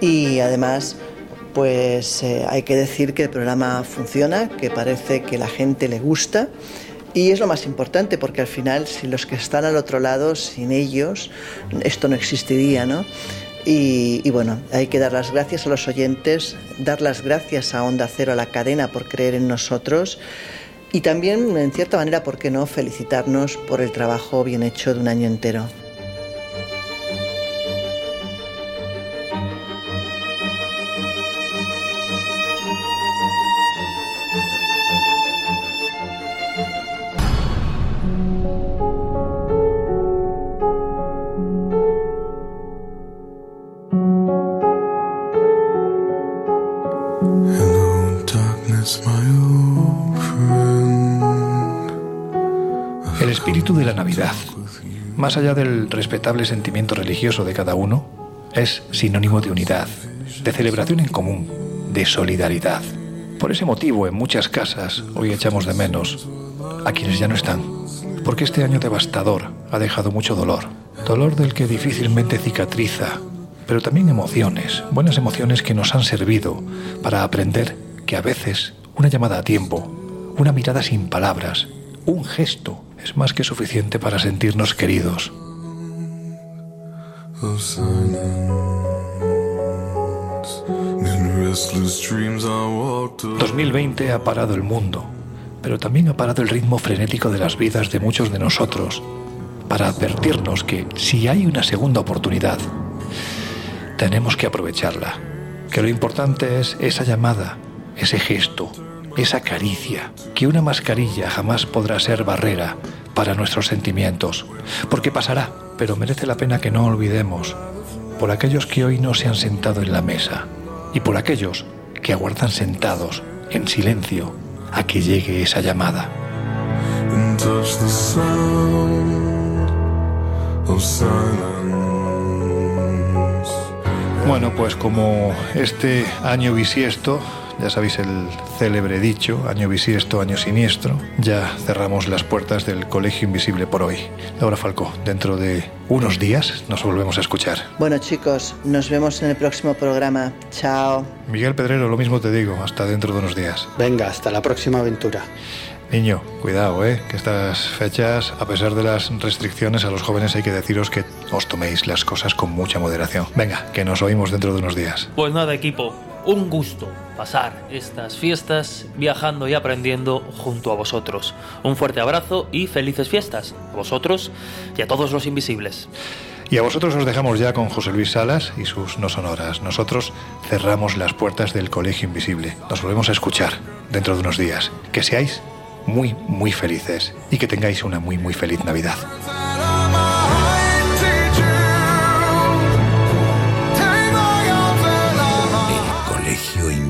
[SPEAKER 1] Y además pues eh, hay que decir que el programa funciona, que parece que la gente le gusta y es lo más importante porque al final si los que están al otro lado, sin ellos, esto no existiría, ¿no? Y, y, bueno, hay que dar las gracias a los oyentes, dar las gracias a Onda Cero, a la cadena, por creer en nosotros y también, en cierta manera, ¿por qué no?, felicitarnos por el trabajo bien hecho de un año entero.
[SPEAKER 2] Más allá del respetable sentimiento religioso de cada uno, es sinónimo de unidad, de celebración en común, de solidaridad. Por ese motivo, en muchas casas hoy echamos de menos a quienes ya no están, porque este año devastador ha dejado mucho dolor, dolor del que difícilmente cicatriza, pero también emociones, buenas emociones que nos han servido para aprender que a veces una llamada a tiempo, una mirada sin palabras, un gesto es más que suficiente para sentirnos queridos.
[SPEAKER 12] of silence. In restless dreams I walked alone.
[SPEAKER 2] 2020 ha parado el mundo, pero también ha parado el ritmo frenético de las vidas de muchos de nosotros, para advertirnos que si hay una segunda oportunidad, tenemos que aprovecharla, que lo importante es esa llamada, ese gesto, esa caricia, que una mascarilla jamás podrá ser barrera para nuestros sentimientos, porque pasará, pero merece la pena que no olvidemos, por aquellos que hoy no se han sentado en la mesa, y por aquellos que aguardan sentados, en silencio, a que llegue esa llamada. Bueno, pues como este año bisiesto, ya sabéis el célebre dicho, año bisiesto, año siniestro, ya cerramos las puertas del Colegio Invisible por hoy. Laura Falcó, dentro de unos días nos volvemos a escuchar.
[SPEAKER 1] Bueno chicos, nos vemos en el próximo programa. Chao.
[SPEAKER 2] Miguel Pedrero, lo mismo te digo, hasta dentro de unos días.
[SPEAKER 3] Venga, hasta la próxima aventura.
[SPEAKER 2] Niño, cuidado, ¿eh? que estas fechas, a pesar de las restricciones, a los jóvenes hay que deciros que os toméis las cosas con mucha moderación. Venga, que nos oímos dentro de unos días.
[SPEAKER 5] Pues nada, equipo, un gusto pasar estas fiestas viajando y aprendiendo junto a vosotros. Un fuerte abrazo y felices fiestas a vosotros y a todos los invisibles.
[SPEAKER 2] Y a vosotros os dejamos ya con José Luis Salas y sus no sonoras. Nosotros cerramos las puertas del Colegio Invisible. Nos volvemos a escuchar dentro de unos días. Que seáis muy, muy felices y que tengáis una muy, muy feliz Navidad.